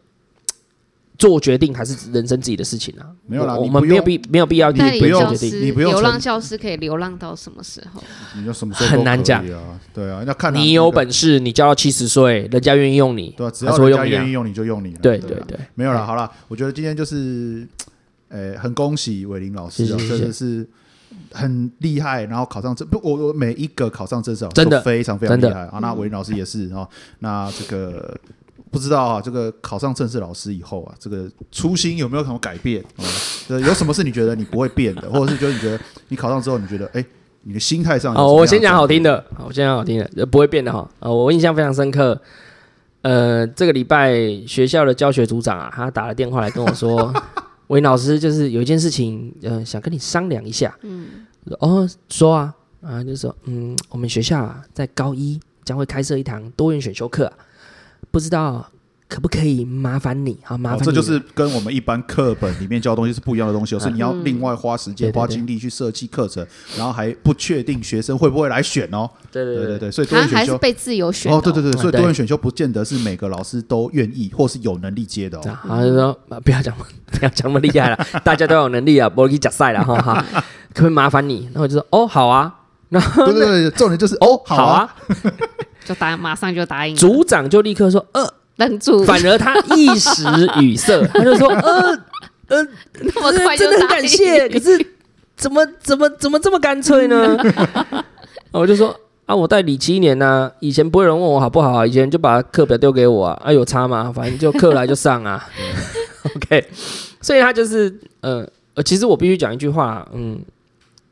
做决定还是人生自己的事情啊，没有啦，我们没有必没有必要去不用决定，你不用流浪教师可以流浪到什么时候？你就什么时候很难讲。啊，对啊，要看你有本事，你教到七十岁，人家愿意用你，对，啊只要人家愿意用你就用你，对对对，没有了，好了，我觉得今天就是，呃，很恭喜伟林老师，真的是很厉害，然后考上这不，我我每一个考上这首真的。非常非常厉害。啊，那伟霖老师也是啊，那这个。不知道啊，这个考上正式老师以后啊，这个初心有没有什么改变？嗯，有什么是你觉得你不会变的，或者是觉得你觉得你考上之后，你觉得哎，你的心态上哦，我先讲好听的，好，我先讲好听的，不会变的哈。呃，我印象非常深刻。呃，这个礼拜学校的教学组长啊，他打了电话来跟我说，韦老师就是有一件事情，呃，想跟你商量一下。嗯，哦，说啊，啊，就说，嗯，我们学校啊，在高一将会开设一堂多元选修课，不知道。可不可以麻烦你？好，麻烦、哦。这就是跟我们一般课本里面教的东西是不一样的东西，是你要另外花时间、嗯、花精力去设计课程，对对对，然后还不确定学生会不会来选哦。对对对对，对所以多元选修还是被自由选哦。对对对，所以多元选修不见得是每个老师都愿意或是有能力接的好，就说不要讲，[LAUGHS] 不要讲那么厉害了，[LAUGHS] 大家都有能力啊，不会给讲赛了哈哈。[LAUGHS] 可不可以麻烦你？然后就说哦，好啊。然后对对对，重点就是哦，好啊，就答，马上就答应。组长就立刻说呃。愣住，反而他一时语塞，[LAUGHS] 他就说：“呃呃，那么快真的很感谢，可是怎么怎么怎么这么干脆呢？” [LAUGHS] 我就说：“啊，我代理七年呢、啊，以前不会有人问我好不好，以前就把课表丢给我啊，啊有差吗？反正就课来就上啊。[LAUGHS] ”OK，所以他就是呃呃，其实我必须讲一句话，嗯，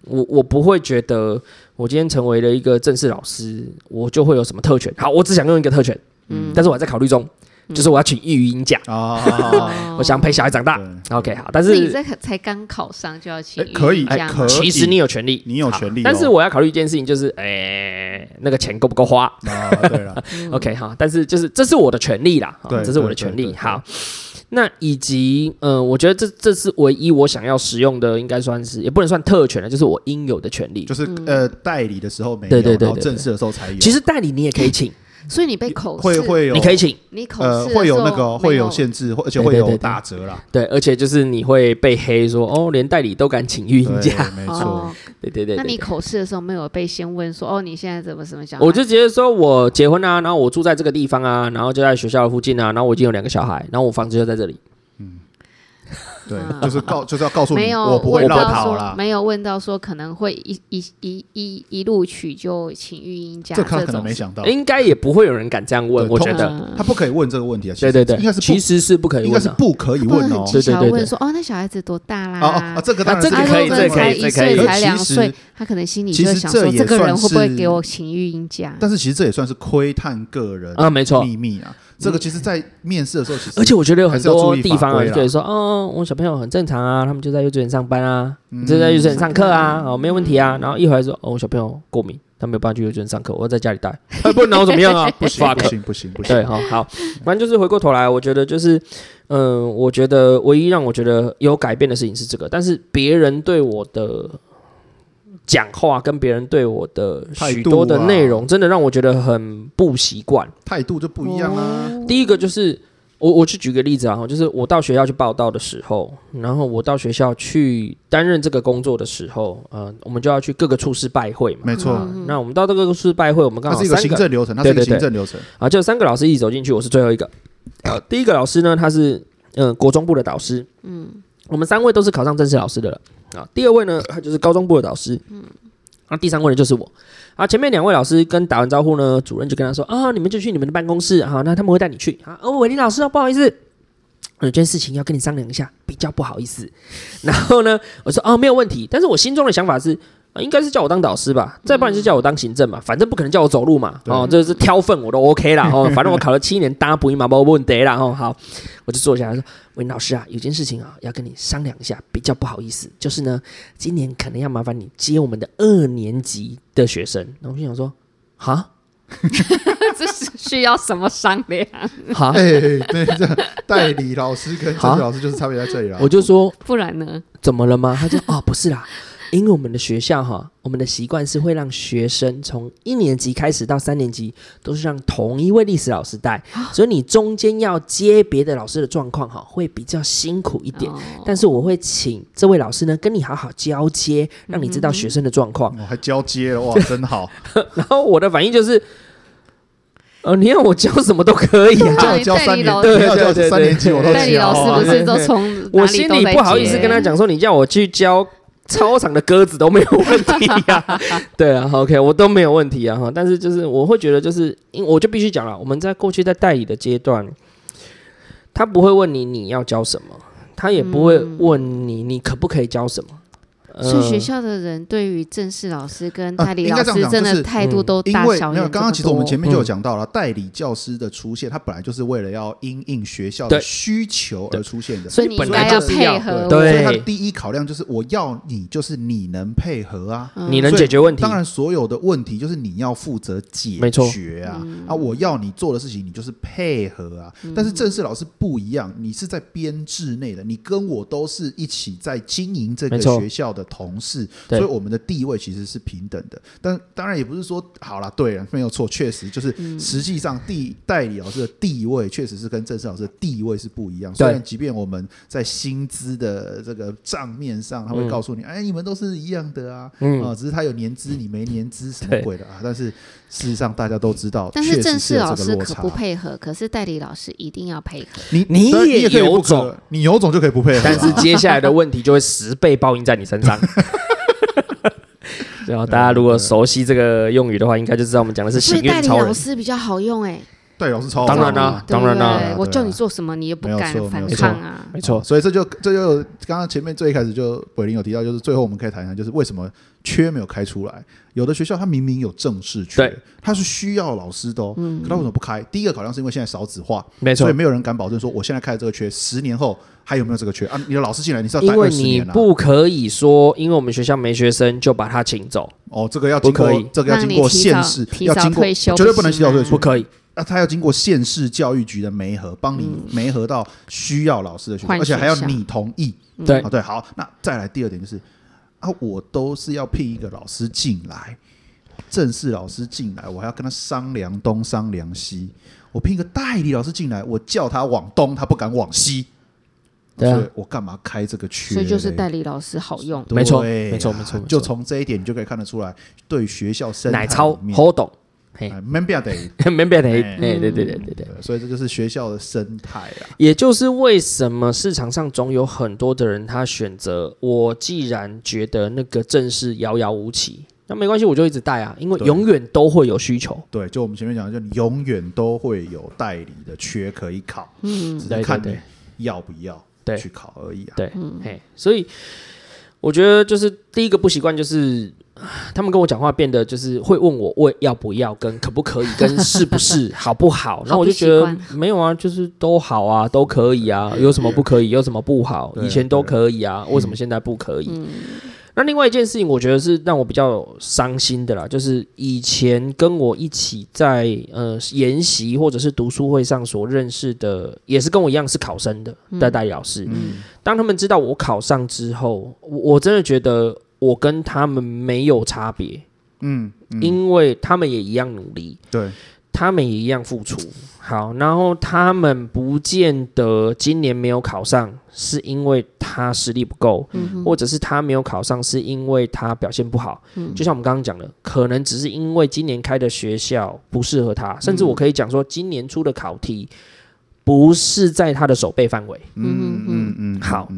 我我不会觉得我今天成为了一个正式老师，我就会有什么特权。好，我只想用一个特权。嗯，但是我还在考虑中，嗯、就是我要请育婴假啊，[LAUGHS] 我想陪小孩长大。OK，好，但是你这才刚考上就要请育婴假、欸，可以，其实你有权利，你有权利、哦。但是我要考虑一件事情，就是哎、欸，那个钱够不够花？啊，对了，[LAUGHS] OK，好，但是就是这是我的权利啦，对，这是我的权利。好，那以及呃，我觉得这这是唯一我想要使用的，应该算是也不能算特权了，就是我应有的权利。就是呃，代理的时候没有，对对对，然后正式的时候才有。其实代理你也可以请。所以你被口试会会有，你可以请你口试、呃、会有那个会有限制，而且会有打折啦。对，而且就是你会被黑说哦，连代理都敢请育婴假，没错、哦。对对对，对。那你口试的时候没有被先问说哦，你现在怎么怎么想？我就直接说我结婚啊，然后我住在这个地方啊，然后就在学校的附近啊，然后我已经有两个小孩，然后我房子就在这里。嗯。对，就是告就是要告诉你，我不会绕跑了。没有问到说可能会一一一一一录取就请育婴假，这他可能没想到，应该也不会有人敢这样问。我觉得他不可以问这个问题啊。对对对，应该是其实是不可以问，应该是不可以问哦。对对对，问说哦，那小孩子多大啦？哦这个当然这个可以，这个可以，一岁才两岁，他可能心里就想说，这个人会不会给我请育婴假？但是其实这也算是窥探个人啊，没错，秘密啊。这个其实，在面试的时候，其实而且我觉得有很多地方啊，对说，哦，我小朋友很正常啊，他们就在幼稚园上班啊，嗯、就在幼稚园上课啊，哦，没有问题啊。然后一回来说，哦，我小朋友过敏，他没有办法去幼稚园上课，我要在家里带，[LAUGHS] 哎，不然我怎么样啊？[LAUGHS] 不行不行不行不行。对，好好，反正就是回过头来，我觉得就是，嗯、呃，我觉得唯一让我觉得有改变的事情是这个，但是别人对我的。讲话跟别人对我的许多的内容，真的让我觉得很不习惯。态度就不一样啊。第一个就是我，我去举个例子啊，就是我到学校去报道的时候，然后我到学校去担任这个工作的时候，呃，我们就要去各个处室拜会嘛。没错。那我们到这个处室拜会，我们刚好三个，是一个行政流程，它是一个行政流程啊，就三个老师一起走进去，我是最后一个。呃，第一个老师呢，他是嗯、呃、国中部的导师。嗯，我们三位都是考上正式老师的了。啊，第二位呢，他就是高中部的导师。嗯，那，第三位呢就是我。啊，前面两位老师跟打完招呼呢，主任就跟他说：“啊，你们就去你们的办公室。啊，那他们会带你去。啊，哦，伟林老师哦，不好意思，有件事情要跟你商量一下，比较不好意思。然后呢，我说：哦，没有问题。但是我心中的想法是。”啊，应该是叫我当导师吧，再不然就叫我当行政嘛，反正不可能叫我走路嘛。哦，这是挑粪我都 OK 啦。哦，反正我考了七年，大不一嘛，没问题啦。哦，好，我就坐下来说：“文老师啊，有件事情啊，要跟你商量一下，比较不好意思，就是呢，今年可能要麻烦你接我们的二年级的学生。”然后我心想说：“哈，[LAUGHS] 这是需要什么商量？[LAUGHS] 哈，哎，对，这代理老师跟正式老师就是差别在这里了。”我就说：“不然呢？怎么了吗？”他就：“哦，不是啦。”因为我们的学校哈，我们的习惯是会让学生从一年级开始到三年级都是让同一位历史老师带，所以你中间要接别的老师的状况哈，会比较辛苦一点。但是我会请这位老师呢跟你好好交接，让你知道学生的状况。我还交接了哇，[LAUGHS] 真好。然后我的反应就是，呃，你要我教什么都可以啊，[LAUGHS] 叫我教三年，对对对，三年级我都教。代理老师不是都从我心里不好意思跟他讲说，你叫我去教。操场的鸽子都没有问题呀、啊，[LAUGHS] 对啊，OK，我都没有问题啊哈。但是就是我会觉得，就是因我就必须讲了，我们在过去在代理的阶段，他不会问你你要教什么，他也不会问你你可不可以教什么，所以学校的人对于正式老师跟代理老师真的态度都大小、嗯、因为没有刚刚其实我们前面就有讲到了，嗯、代理教师的出现，他本来就是为了要因应学校的需求而出现的，所以你本来要配合。对，所以他的第一考量就是我要你，就是你能配合啊，嗯、你能解决问题。当然，所有的问题就是你要负责解决啊。嗯、啊，我要你做的事情，你就是配合啊。嗯、但是正式老师不一样，你是在编制内的，你跟我都是一起在经营这个学校的同事。所以我们的地位其实是平等的，但当然也不是说好了，对了，没有错，确实就是实际上地代理老师的地位确实是跟正式老师的地位是不一样。虽然即便我们在薪资的这个账面上，他会告诉你，哎，你们都是一样的啊，啊，只是他有年资，你没年资，什么鬼的啊？但是事实上大家都知道，但是正式老师可不配合，可是代理老师一定要配合。你你也有种，你有种就可以不配合，但是接下来的问题就会十倍报应在你身上。[LAUGHS] 然后大家如果熟悉这个用语的话，应该就知道我们讲的是行运超人。代理老师比较好用哎，代理老师超好当然啦，当然啦，我叫你做什么你也不敢反抗啊，没错。所以这就这就刚刚前面最一开始就伟林有提到，就是最后我们可以谈一下，就是为什么缺没有开出来。有的学校它明明有正式缺，它是需要老师的哦，可他为什么不开？第一个考量是因为现在少子化，没错，所以没有人敢保证说我现在开的这个缺，十年后。还有没有这个缺啊？你的老师进来，你是要带二十年啊？因为你不可以说，因为我们学校没学生就把他请走哦。这个要经过，这个要经过县市，要经过，绝对不能提早退出，不可以。那他要经过县市教育局的媒合，帮你媒合到需要老师的学校，而且还要你同意。对啊，对，好。那再来第二点就是啊，我都是要聘一个老师进来，正式老师进来，我还要跟他商量东商量西。我聘一个代理老师进来，我叫他往东，他不敢往西。对啊，我干嘛开这个缺？所以就是代理老师好用，没错，没错，没错。就从这一点，你就可以看得出来，对学校生态奶超好懂，嘿，没必要得，没必要得，哎，对对对对对。所以这就是学校的生态啊。也就是为什么市场上总有很多的人，他选择我既然觉得那个正式遥遥无期，那没关系，我就一直带啊，因为永远都会有需求。对，就我们前面讲的，就你永远都会有代理的缺可以考，嗯，只是看你要不要。对，去考而已啊。对，嗯，嘿，所以我觉得就是第一个不习惯，就是 [SIGHS] 他们跟我讲话变得就是会问我问要不要，跟可不可以，跟是不是 [LAUGHS] 好不好。然后我就觉得没有啊，就是都好啊，都可以啊，有什么不可以，有什么不好？以前都可以啊，为什么现在不可以？那另外一件事情，我觉得是让我比较伤心的啦，就是以前跟我一起在呃研习或者是读书会上所认识的，也是跟我一样是考生的代代老师。嗯，当他们知道我考上之后，我我真的觉得我跟他们没有差别。嗯，嗯，因为他们也一样努力。对。他们也一样付出好，然后他们不见得今年没有考上，是因为他实力不够，嗯、或者是他没有考上，是因为他表现不好。嗯、就像我们刚刚讲的，可能只是因为今年开的学校不适合他，甚至我可以讲说，今年出的考题不是在他的手背范围。嗯嗯嗯，好，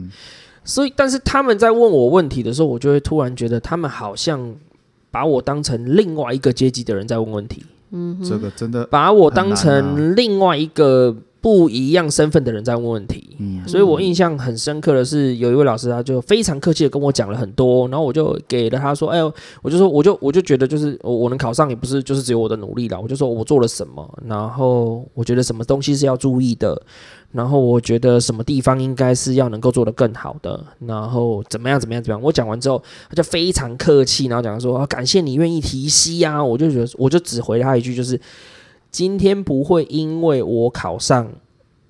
所以但是他们在问我问题的时候，我就会突然觉得，他们好像把我当成另外一个阶级的人在问问题。嗯，这个真的把我当成另外一个不一样身份的人在问问题，嗯，所以我印象很深刻的是，有一位老师他就非常客气的跟我讲了很多，然后我就给了他说，哎呦，我就说，我就我就觉得就是我我能考上也不是就是只有我的努力了，我就说我做了什么，然后我觉得什么东西是要注意的。然后我觉得什么地方应该是要能够做得更好的，然后怎么样怎么样怎么样。我讲完之后，他就非常客气，然后讲说啊：“感谢你愿意提息啊。”我就觉得，我就只回他一句，就是今天不会因为我考上，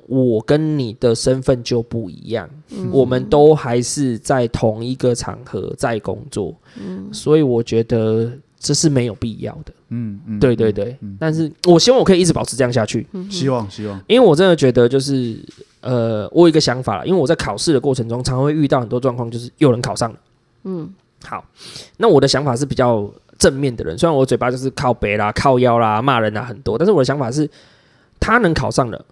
我跟你的身份就不一样，嗯、我们都还是在同一个场合在工作，嗯、所以我觉得。这是没有必要的，嗯嗯，对对对，嗯。嗯、但是我希望我可以一直保持这样下去，嗯、希望希望，因为我真的觉得就是，呃，我有一个想法，因为我在考试的过程中，常会遇到很多状况，就是有人考上了，嗯，好，那我的想法是比较正面的人，虽然我嘴巴就是靠北啦、靠腰啦、骂人啦很多，但是我的想法是，他能考上了，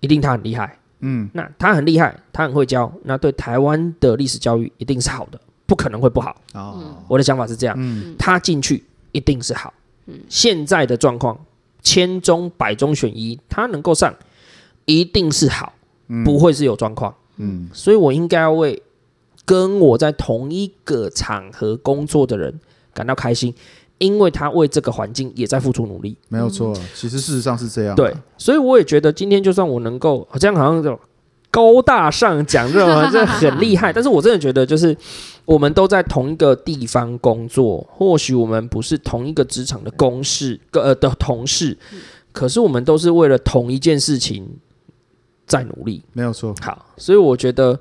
一定他很厉害，嗯，那他很厉害，他很会教，那对台湾的历史教育一定是好的，不可能会不好，哦，我的想法是这样，嗯，他进去。一定是好。现在的状况，千中百中选一，他能够上，一定是好，不会是有状况。嗯，所以我应该要为跟我在同一个场合工作的人感到开心，因为他为这个环境也在付出努力。没有错，其实事实上是这样。对，所以我也觉得今天就算我能够这样，好像就高大上讲这种，[LAUGHS] 这很厉害。但是我真的觉得，就是我们都在同一个地方工作，或许我们不是同一个职场的公事呃的同事，可是我们都是为了同一件事情在努力。没有错。好，所以我觉得。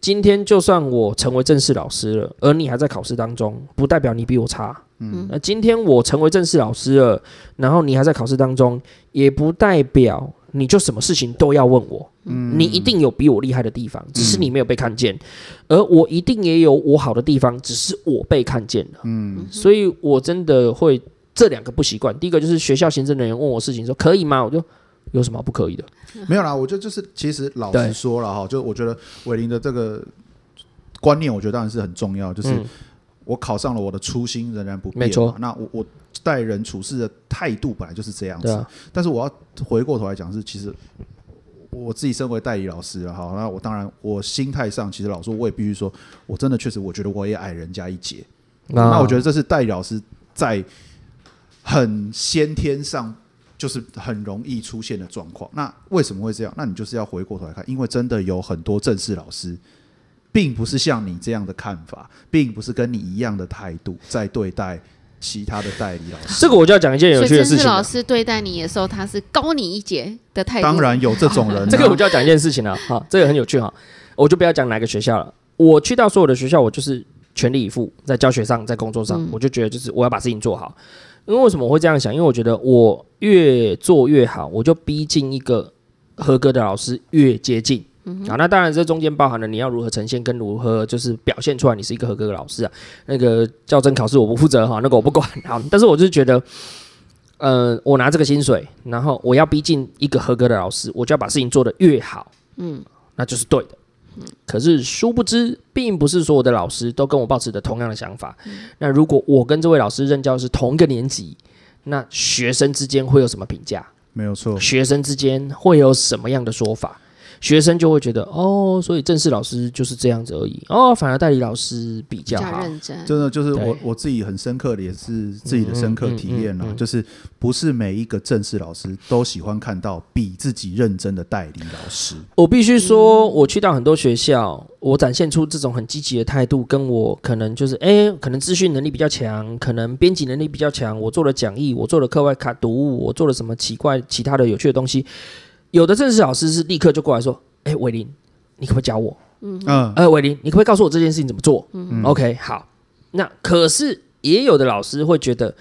今天就算我成为正式老师了，而你还在考试当中，不代表你比我差。嗯，那今天我成为正式老师了，然后你还在考试当中，也不代表你就什么事情都要问我。嗯，你一定有比我厉害的地方，只是你没有被看见，而我一定也有我好的地方，只是我被看见了。嗯，所以我真的会这两个不习惯。第一个就是学校行政人员问我事情说可以吗？我就。有什么不可以的？没有啦，我觉得就是，其实老实说了哈，就我觉得伟林的这个观念，我觉得当然是很重要。就是我考上了，我的初心仍然不变。没错。那我我待人处事的态度本来就是这样子。但是我要回过头来讲，是其实我自己身为代理老师了哈，那我当然我心态上，其实老实说，我也必须说，我真的确实，我觉得我也矮人家一截。那我觉得这是代理老师在很先天上。就是很容易出现的状况。那为什么会这样？那你就是要回过头来看，因为真的有很多正式老师，并不是像你这样的看法，并不是跟你一样的态度在对待其他的代理老师。这个我就要讲一件有趣的事情。正式老师对待你的时候，他是高你一截的态度。当然有这种人啊。[LAUGHS] 这个我就要讲一件事情了。好，这个很有趣哈。我就不要讲哪个学校了。我去到所有的学校，我就是全力以赴，在教学上，在工作上，嗯，我就觉得就是我要把事情做好。因为为什么我会这样想？因为我觉得我越做越好，我就逼近一个合格的老师越接近。嗯、啊，那当然这中间包含了你要如何呈现，跟如何就是表现出来你是一个合格的老师啊。那个教甄考试我不负责哈，那个我不管。好，但是我就是觉得，呃，我拿这个薪水，然后我要逼近一个合格的老师，我就要把事情做得越好。嗯，那就是对的。可是殊不知，并不是所有的老师都跟我抱持着同样的想法。嗯。那如果我跟这位老师任教是同一个年级，那学生之间会有什么评价？没有错，学生之间会有什么样的说法？学生就会觉得哦，所以正式老师就是这样子而已哦，反而代理老师比较好，较认真。真的就是我我自己很深刻的也是自己的深刻体验了，就是不是每一个正式老师都喜欢看到比自己认真的代理老师。我必须说，我去到很多学校，我展现出这种很积极的态度，跟我可能就是哎，可能资讯能力比较强，可能编辑能力比较强，我做了讲义，我做了课外卡读物，我做了什么奇怪其他的有趣的东西。有的正式老师是立刻就过来说：“哎、欸，伟林，你可不可以教我？嗯嗯，呃，伟林，你可不可以告诉我这件事情怎么做？嗯，OK，好。那可是也有的老师会觉得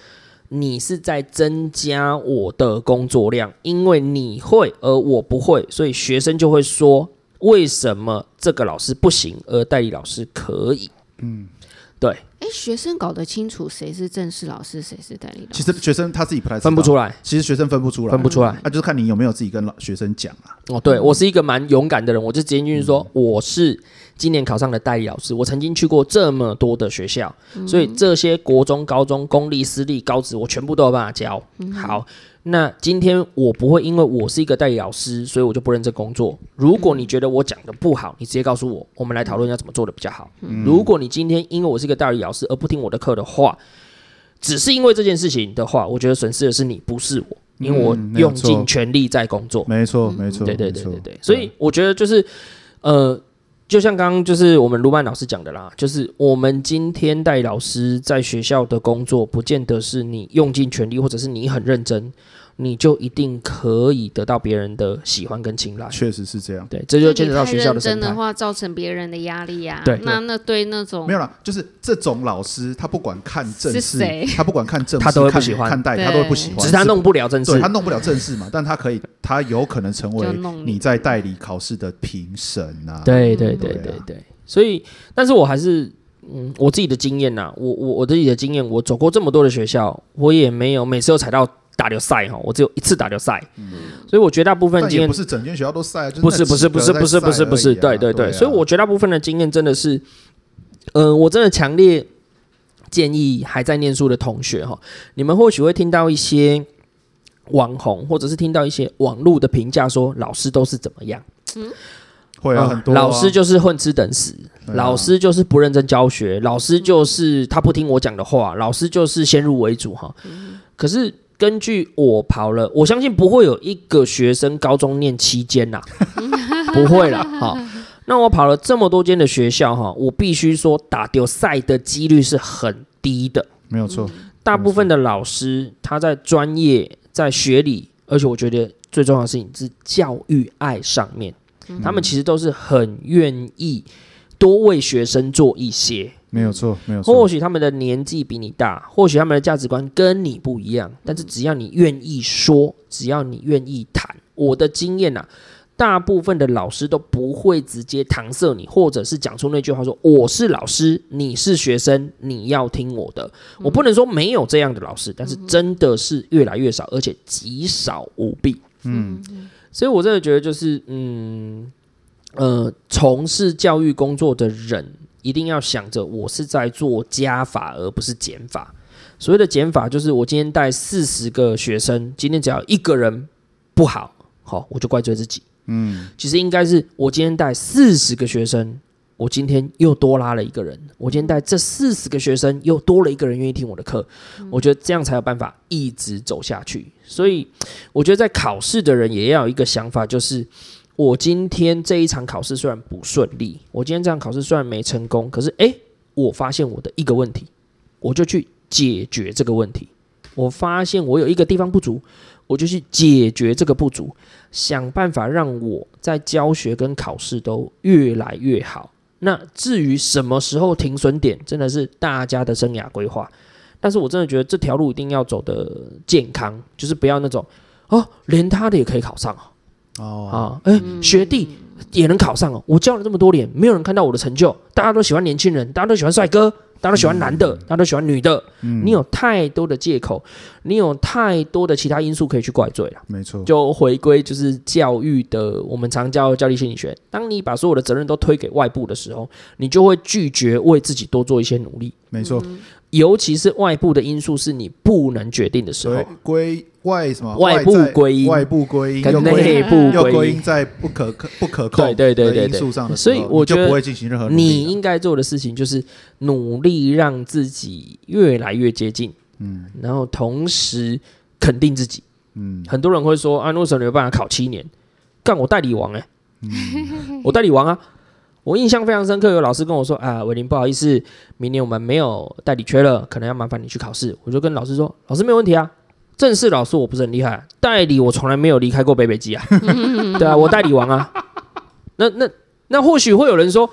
你是在增加我的工作量，因为你会而我不会，所以学生就会说：为什么这个老师不行，而代理老师可以？嗯，对。”哎，学生搞得清楚谁是正式老师，谁是代理老师。其实学生他自己不太分不出来。其实学生分不出来，分不出来。那就是看你有没有自己跟老学生讲啊。哦，对，我是一个蛮勇敢的人，我就直接进去说，我是今年考上的代理老师。我曾经去过这么多的学校，所以这些国中、高中、公立、私立、高职，我全部都有办法教。好。那今天我不会因为我是一个代理老师，所以我就不认真工作。如果你觉得我讲的不好，你直接告诉我，我们来讨论一下怎么做的比较好。嗯。如果你今天因为我是一个代理老师而不听我的课的话，只是因为这件事情的话，我觉得损失的是你，不是我，因为我用尽全力在工作。没错，没错，对对对对对。所以我觉得就是，呃，就像刚刚就是我们卢曼老师讲的啦，就是我们今天代理老师在学校的工作，不见得是你用尽全力，或者是你很认真。你就一定可以得到别人的喜欢跟青睐，确实是这样。对，这就牵扯到学校的生态。的话，造成别人的压力啊。对，那那对那种没有啦，就是这种老师，他不管看正式，他不管看正式，他都会不喜欢，看待他都会不喜欢。只是他弄不了正式，他弄不了正式嘛，但他可以，他有可能成为你在代理考试的评审啊。对对对对对，所以，但是我还是，嗯，我自己的经验呐，我我我自己的经验，我走过这么多的学校，我也没有每次都踩到。打流赛哈，我只有一次打流赛，嗯，所以我绝大部分经验不是整间学校都赛，不是不是不是不是不是不是，对对对，所以我绝大部分的经验真的是，嗯，我真的强烈建议还在念书的同学哈，你们或许会听到一些网红或者是听到一些网络的评价说老师都是怎么样，嗯，会啊很多老师就是混吃等死，老师就是不认真教学，老师就是他不听我讲的话，老师就是先入为主哈。可是根据我跑了，我相信不会有一个学生高中念期间呐，[LAUGHS] 不会了好。那我跑了这么多间的学校哈，我必须说打丢赛的几率是很低的，没有错。大部分的老师他在专业、在学理，而且我觉得最重要的事情是教育爱上面，他们其实都是很愿意。多为学生做一些，没有错，没有错。或许他们的年纪比你大，或许他们的价值观跟你不一样，但是只要你愿意说，只要你愿意谈，我的经验啊，大部分的老师都不会直接搪塞你，或者是讲出那句话说：“我是老师，你是学生，你要听我的。”我不能说没有这样的老师，但是真的是越来越少，而且极少无比。嗯，所以我真的觉得就是，嗯。呃，从事教育工作的人一定要想着，我是在做加法，而不是减法。所谓的减法，就是我今天带四十个学生，今天只要一个人不好，好，我就怪罪自己。嗯，其实应该是我今天带四十个学生，我今天又多拉了一个人，我今天带这四十个学生又多了一个人愿意听我的课，我觉得这样才有办法一直走下去。所以，我觉得在考试的人也要有一个想法，就是。我今天这一场考试虽然不顺利，我今天这场考试虽然没成功，可是诶，我发现我的一个问题，我就去解决这个问题。我发现我有一个地方不足，我就去解决这个不足，想办法让我在教学跟考试都越来越好。那至于什么时候停损点，真的是大家的生涯规划。但是我真的觉得这条路一定要走得健康，就是不要那种哦，连他的也可以考上哦啊，哎，学弟也能考上哦！我教了这么多年，没有人看到我的成就。大家都喜欢年轻人，大家都喜欢帅哥，大家都喜欢男的，嗯、大家都喜欢女的。嗯、你有太多的借口，你有太多的其他因素可以去怪罪了。没错，就回归就是教育的，我们常教教育心理学。当你把所有的责任都推给外部的时候，你就会拒绝为自己多做一些努力。没错。嗯尤其是外部的因素是你不能决定的时候，归外什么？外部归因，外部归因，跟内部归因在不可不可控对对对因素上的，所以我觉得不会进行任何。你应该做的事情就是努力让自己越来越接近，嗯，然后同时肯定自己，嗯。很多人会说啊，为什么你没办法考七年？干我代理王哎、欸，嗯、[LAUGHS] 我代理王啊。我印象非常深刻，有老师跟我说：“啊，伟林，不好意思，明年我们没有代理缺了，可能要麻烦你去考试。”我就跟老师说：“老师没有问题啊，正式老师我不是很厉害，代理我从来没有离开过北北基啊，[LAUGHS] 对啊，我代理王啊。那”那那那或许会有人说：“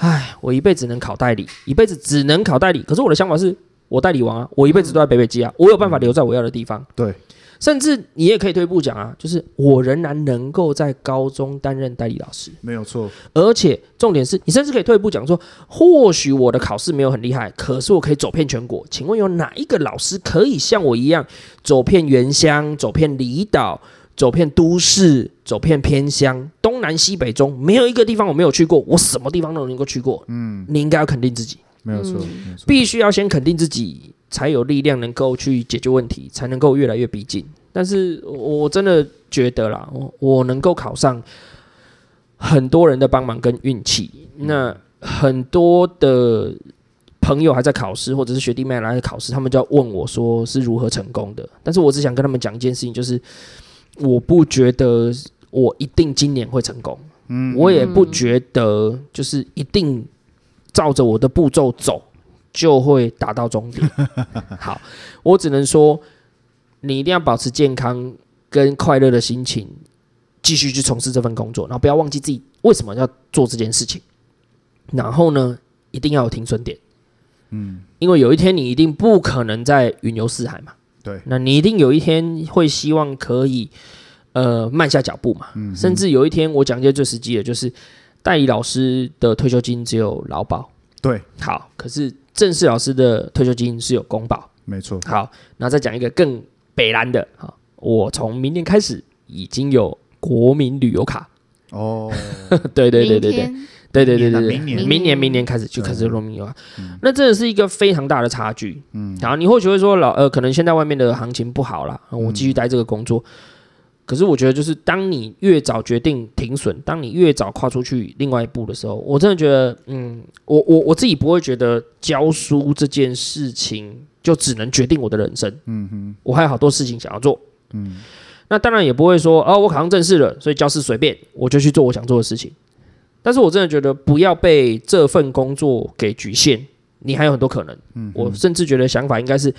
哎，我一辈子能考代理，一辈子只能考代理。”可是我的想法是，我代理王啊，我一辈子都在北北基啊，我有办法留在我要的地方。对。甚至你也可以退一步讲啊，就是我仍然能够在高中担任代理老师，没有错。而且重点是你甚至可以退一步讲说，或许我的考试没有很厉害，可是我可以走遍全国。请问有哪一个老师可以像我一样走遍原乡、走遍离岛、走遍都市、走遍偏乡、东南西北中，没有一个地方我没有去过，我什么地方都能够去过。嗯，你应该要肯定自己，没有错，必须要先肯定自己。才有力量能够去解决问题，才能够越来越逼近。但是我真的觉得啦，我我能够考上，很多人的帮忙跟运气。那很多的朋友还在考试，或者是学弟妹来考试，他们就要问我说是如何成功的。但是我只想跟他们讲一件事情，就是我不觉得我一定今年会成功，嗯，我也不觉得就是一定照着我的步骤走。就会达到终点。[LAUGHS] 好，我只能说，你一定要保持健康跟快乐的心情，继续去从事这份工作，然后不要忘记自己为什么要做这件事情。然后呢，一定要有停损点。嗯，因为有一天你一定不可能在云游四海嘛。对，那你一定有一天会希望可以呃慢下脚步嘛。嗯，甚至有一天，我讲一些最实际的，就是代理老师的退休金只有劳保。对，好，可是。正式老师的退休金是有公保，没错。好，那再讲一个更北蓝的。哈，我从明年开始已经有国民旅游卡。哦，对对对对对。对对对对，明年明年。明年开始就开始入民了，那真的是一个非常大的差距。嗯，然后你或许会说老呃，可能现在外面的行情不好了，我继续待这个工作。可是我觉得，就是当你越早决定停损，当你越早跨出去另外一步的时候，我真的觉得，嗯，我我我自己不会觉得教书这件事情就只能决定我的人生。嗯哼，我还有好多事情想要做。嗯，那当然也不会说，哦，我考上正式了，所以教师随便我就去做我想做的事情。但是我真的觉得，不要被这份工作给局限，你还有很多可能。嗯，我甚至觉得想法应该是，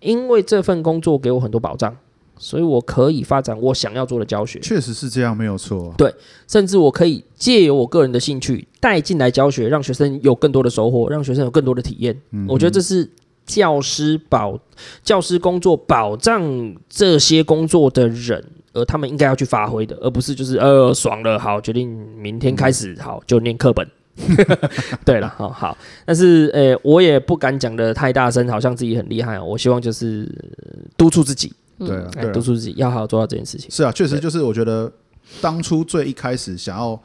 因为这份工作给我很多保障。所以我可以发展我想要做的教学，确实是这样，没有错。对，甚至我可以借由我个人的兴趣带进来教学，让学生有更多的收获，让学生有更多的体验。嗯，我觉得这是教师保教师工作保障这些工作的人，而他们应该要去发挥的，而不是就是呃爽了，好，决定明天开始，好，就念课本。[LAUGHS] 对了，好好，但是呃、欸，我也不敢讲的太大声，好像自己很厉害。我希望就是督促自己。对啊，对啊，督促自己要好好做到这件事情。是啊，确实就是我觉得当初最一开始想要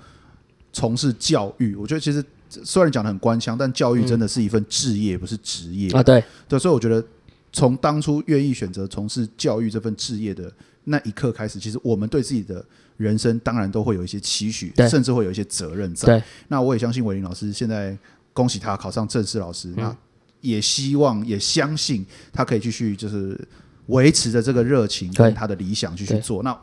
从事教育，我觉得其实虽然讲的很官腔，但教育真的是一份置业，不是职业啊。对对，所以我觉得从当初愿意选择从事教育这份置业的那一刻开始，其实我们对自己的人生当然都会有一些期许，甚至会有一些责任在。那我也相信伟林老师现在恭喜他考上正式老师，那也希望也相信他可以继续就是。维持着这个热情跟他的理想继续做，那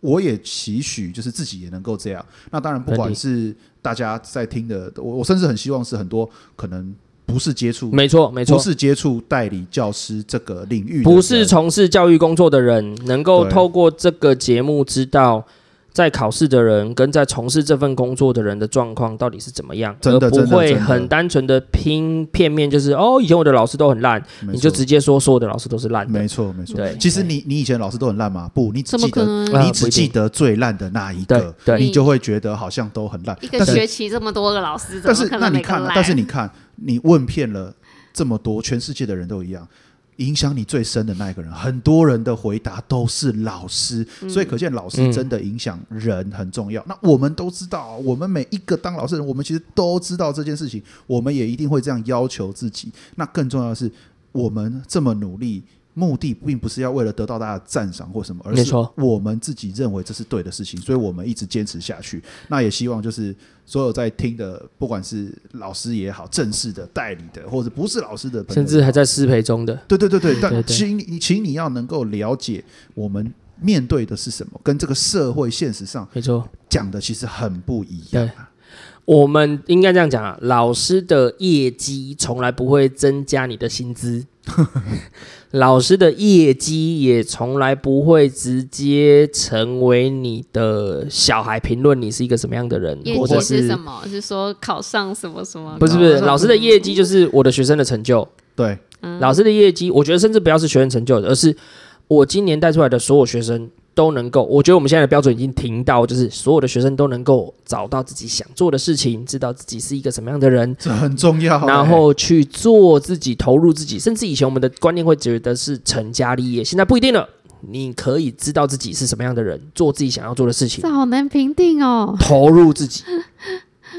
我也期许就是自己也能够这样。那当然，不管是大家在听的，我我甚至很希望是很多可能不是接触，没错没错，不是接触代理教师这个领域，不是从事教育工作的人，能够透过这个节目知道。在考试的人跟在从事这份工作的人的状况到底是怎么样？真的，而不会很单纯的拼片面，就是哦，以前我的老师都很烂，你就直接说所有的老师都是烂的。没错，没错。对，其实你你以前老师都很烂吗？不，你只记得你只记得最烂的那一个，你就会觉得好像都很烂。一个学期这么多个老师，但是那你看，但是你看，你问遍了这么多，全世界的人都一样。影响你最深的那一个人，很多人的回答都是老师，嗯、所以可见老师真的影响人很重要。嗯、那我们都知道，我们每一个当老师的人，我们其实都知道这件事情，我们也一定会这样要求自己。那更重要的是，我们这么努力。目的并不是要为了得到大家的赞赏或什么，而是我们自己认为这是对的事情，所以我们一直坚持下去。那也希望就是所有在听的，不管是老师也好，正式的、代理的，或者不是老师的，甚至还在师培中的，对对对对。但请你，请你要能够了解我们面对的是什么，跟这个社会现实上没错讲的其实很不一样。我们应该这样讲啊，老师的业绩从来不会增加你的薪资。[LAUGHS] 老师的业绩也从来不会直接成为你的小孩评论你是一个什么样的人，业绩是什么？是说考上什么什么？不是不是，老师的业绩就是我的学生的成就。对，老师的业绩，我觉得甚至不要是学生成就，而是我今年带出来的所有学生。都能够，我觉得我们现在的标准已经停到，就是所有的学生都能够找到自己想做的事情，知道自己是一个什么样的人，这很重要。然后去做自己，投入自己，甚至以前我们的观念会觉得是成家立业，现在不一定了。你可以知道自己是什么样的人，做自己想要做的事情。这好难评定哦，投入自己。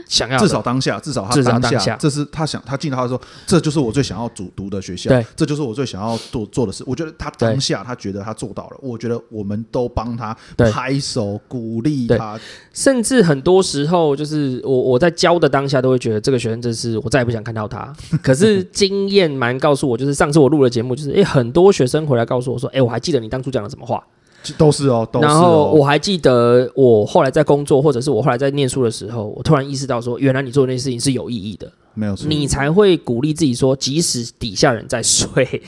想要至少当下，至少他当下，当下这是他想他进到他说，这就是我最想要读读的学校，对，这就是我最想要做做的事。我觉得他当下他觉得他做到了，我觉得我们都帮他拍手鼓励他。甚至很多时候，就是我我在教的当下，都会觉得这个学生真是我再也不想看到他。[LAUGHS] 可是经验蛮告诉我，就是上次我录了节目，就是诶，很多学生回来告诉我说，诶，我还记得你当初讲了什么话。都是哦，都是哦。然后我还记得，我后来在工作，或者是我后来在念书的时候，我突然意识到说，原来你做那些事情是有意义的，没有错，你才会鼓励自己说，即使底下人在睡。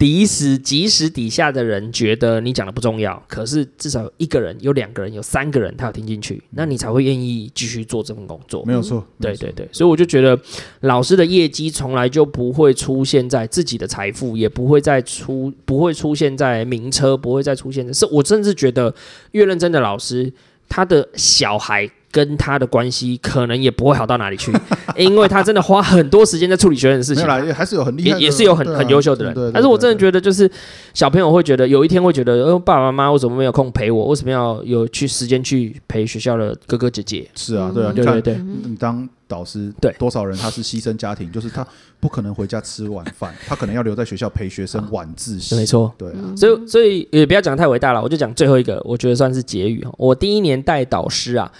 即使即使底下的人觉得你讲的不重要，可是至少有一个人、有两个人、有三个人，他有听进去，那你才会愿意继续做这份工作。没有错，嗯、对对对，所以我就觉得老师的业绩从来就不会出现在自己的财富，也不会再出，不会出现在名车，不会再出现在。是我甚至觉得越认真的老师，他的小孩跟他的关系可能也不会好到哪里去，[LAUGHS] 因为他真的花很多时间在处理学生的事情。还是有很厉害，也是有很很优秀的人。但是我真的觉得，就是小朋友会觉得，有一天会觉得，呃，爸爸妈妈为什么没有空陪我？为什么要有去时间去陪学校的哥哥姐姐？是啊，对啊，对对对，你当导师，对多少人他是牺牲家庭，就是他不可能回家吃晚饭，他可能要留在学校陪学生晚自习。没错，对，所以所以也不要讲太伟大了，我就讲最后一个，我觉得算是结语哈。我第一年带导师啊。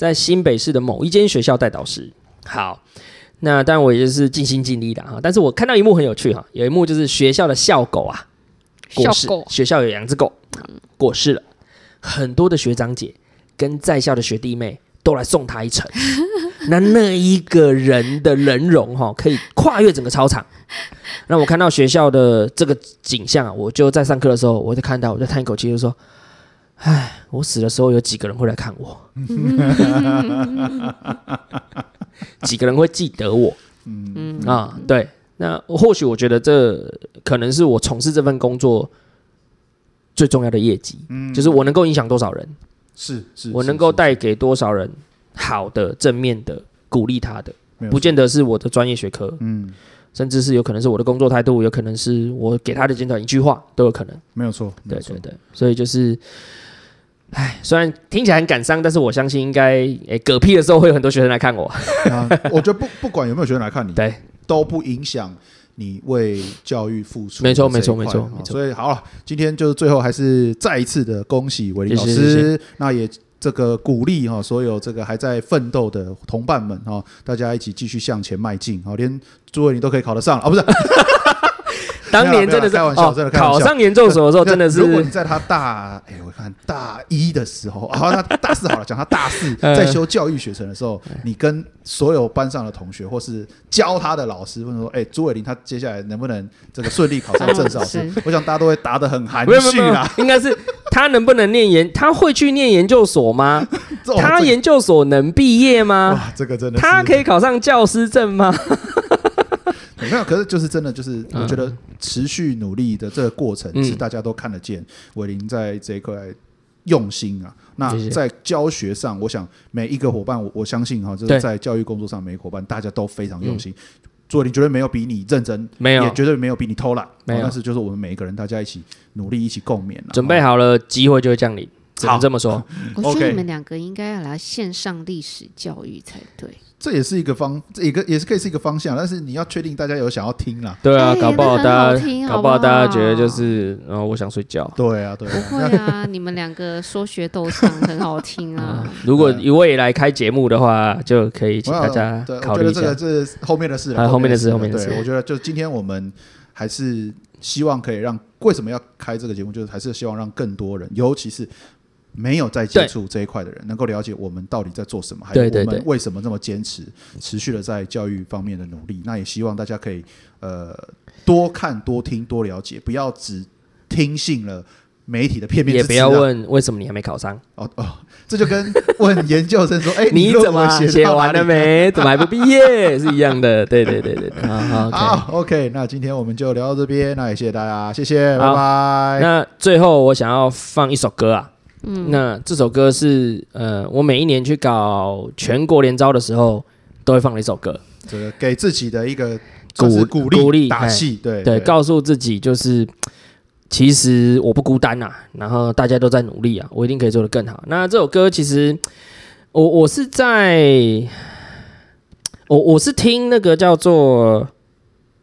在新北市的某一间学校带导师，好，那当然我也就是尽心尽力的哈。但是我看到一幕很有趣哈，有一幕就是学校的校狗啊过世，学校有两只狗过世了，很多的学长姐跟在校的学弟妹都来送他一程。[LAUGHS] 那那一个人的人容哈，可以跨越整个操场。那我看到学校的这个景象啊，我就在上课的时候，我就看到，我就叹一口气，就说。唉，我死的时候有几个人会来看我？[LAUGHS] 几个人会记得我？嗯啊，对，那或许我觉得这可能是我从事这份工作最重要的业绩，嗯，就是我能够影响多少人，是是，我能够带给多少人好的、正面的、鼓励他的，不见得是我的专业学科，嗯，甚至是有可能是我的工作态度，有可能是我给他的简短一句话都有可能，没有错，对对对，所以就是。唉，虽然听起来很感伤，但是我相信应该诶，嗝屁的时候会有很多学生来看我。[LAUGHS] 啊、我觉得不不管有没有学生来看你，对，都不影响你为教育付出。没错，没错，没错，没错。所以好了，今天就是最后还是再一次的恭喜伟林老师，那也这个鼓励哈，所有这个还在奋斗的同伴们哈，大家一起继续向前迈进，好，连诸位你都可以考得上啊，不是？[LAUGHS] 当年真的是开玩笑，真的考上研究所的时候，真的是。如果你在他大，哎，我看大一的时候，[LAUGHS] 啊，他大四好了，讲他大四 [LAUGHS] 在修教育学程的时候，你跟所有班上的同学或是教他的老师问说，哎，朱伟林他接下来能不能这个顺利考上正式老师？我想大家都会答得很含蓄啦。应该是他能不能念研，他会去念研究所吗？他研究所能毕业吗？哇，这个真的，他可以考上教师证吗？[LAUGHS] 没有，可是就是真的，就是我觉得持续努力的这个过程是大家都看得见。伟林在这一块用心啊，那在教学上，我想每一个伙伴，我我相信哈，就是在教育工作上，每一个伙伴大家都非常用心。做你绝对没有比你认真，没有，也绝对没有比你偷懒，没有。但是就是我们每一个人，大家一起努力，一起共勉了。准备好了，机会就会降临。只能这么说。[LAUGHS] 我觉得你们两个应该要来线上历史教育才对。这也是一个方，这一个也是可以是一个方向，但是你要确定大家有想要听啦。对啊，搞不好大家，搞不好大家觉得就是，然后我想睡觉。对啊，对。不会啊，你们两个说学逗唱很好听啊。[LAUGHS] 如果一位来开节目的话，就可以请大家考虑一下。这个这是后面的事了，后面的事，后面的事。我觉得就今天我们还是希望可以让，为什么要开这个节目，就是还是希望让更多人，尤其是。没有在接触这一块的人，能够了解我们到底在做什么，还有我们为什么这么坚持，持续的在教育方面的努力。那也希望大家可以呃多看、多听、多了解，不要只听信了媒体的片面。也不要问为什么你还没考上哦哦，这就跟问研究生说：“ [LAUGHS] 哎，你怎么写完了没？怎么还不毕业？”是一样的。对对对对，[LAUGHS] 好好好，OK。那今天我们就聊到这边，那也谢谢大家，谢谢，拜拜。那最后我想要放一首歌啊。嗯，那这首歌是呃，我每一年去搞全国联招的时候，都会放的一首歌，这个给自己的一个鼓鼓励鼓励打气，对对，告诉自己就是其实我不孤单呐、啊，然后大家都在努力啊，我一定可以做得更好。那这首歌其实我我是在我我是听那个叫做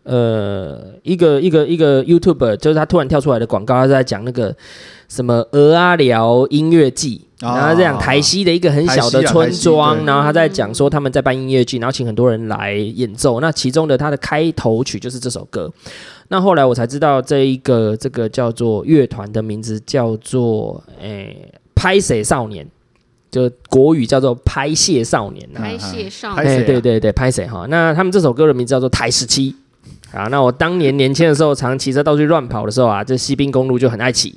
呃一个一个一个 YouTuber，就是他突然跳出来的广告，他在讲那个。什么鹅阿寮音乐季，然后这样台西的一个很小的村庄，然后他在讲说他们在办音乐季，然后请很多人来演奏。那其中的他的开头曲就是这首歌。那后来我才知道这一个这个叫做乐团的名字叫做诶拍谢少年，就国语叫做拍谢少年。拍谢少年，哎对对对，拍谢哈。那他们这首歌的名字叫做台十七啊。那我当年年轻的时候，常骑车到处乱跑的时候啊，这西滨公路就很爱骑。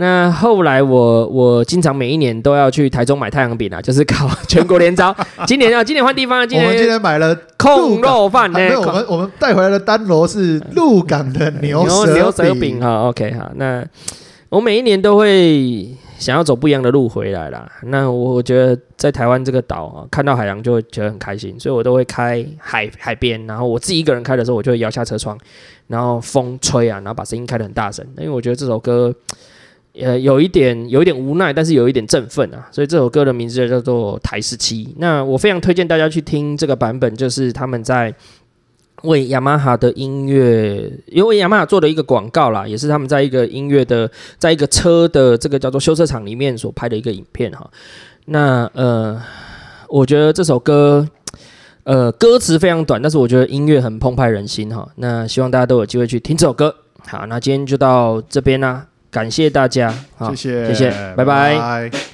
那后来我我经常每一年都要去台中买太阳饼啊，就是考全国联招。[LAUGHS] 今年啊，今年换地方了。今年我们今天买了控肉饭呢。没有，我们我们带回来的单螺是鹿港的牛舌牛舌饼哈。OK 好，那我每一年都会想要走不一样的路回来啦。那我我觉得在台湾这个岛啊，看到海洋就会觉得很开心，所以我都会开海海边，然后我自己一个人开的时候，我就会摇下车窗，然后风吹啊，然后把声音开得很大声，因为我觉得这首歌。呃，有一点有一点无奈，但是有一点振奋啊，所以这首歌的名字叫做《台式七》。那我非常推荐大家去听这个版本，就是他们在为雅马哈的音乐，因为雅马哈做的一个广告啦，也是他们在一个音乐的，在一个车的这个叫做修车厂里面所拍的一个影片哈。那呃，我觉得这首歌，呃，歌词非常短，但是我觉得音乐很澎湃人心哈。那希望大家都有机会去听这首歌。好，那今天就到这边啦。感谢大家，好，谢谢，谢谢，拜拜。拜拜。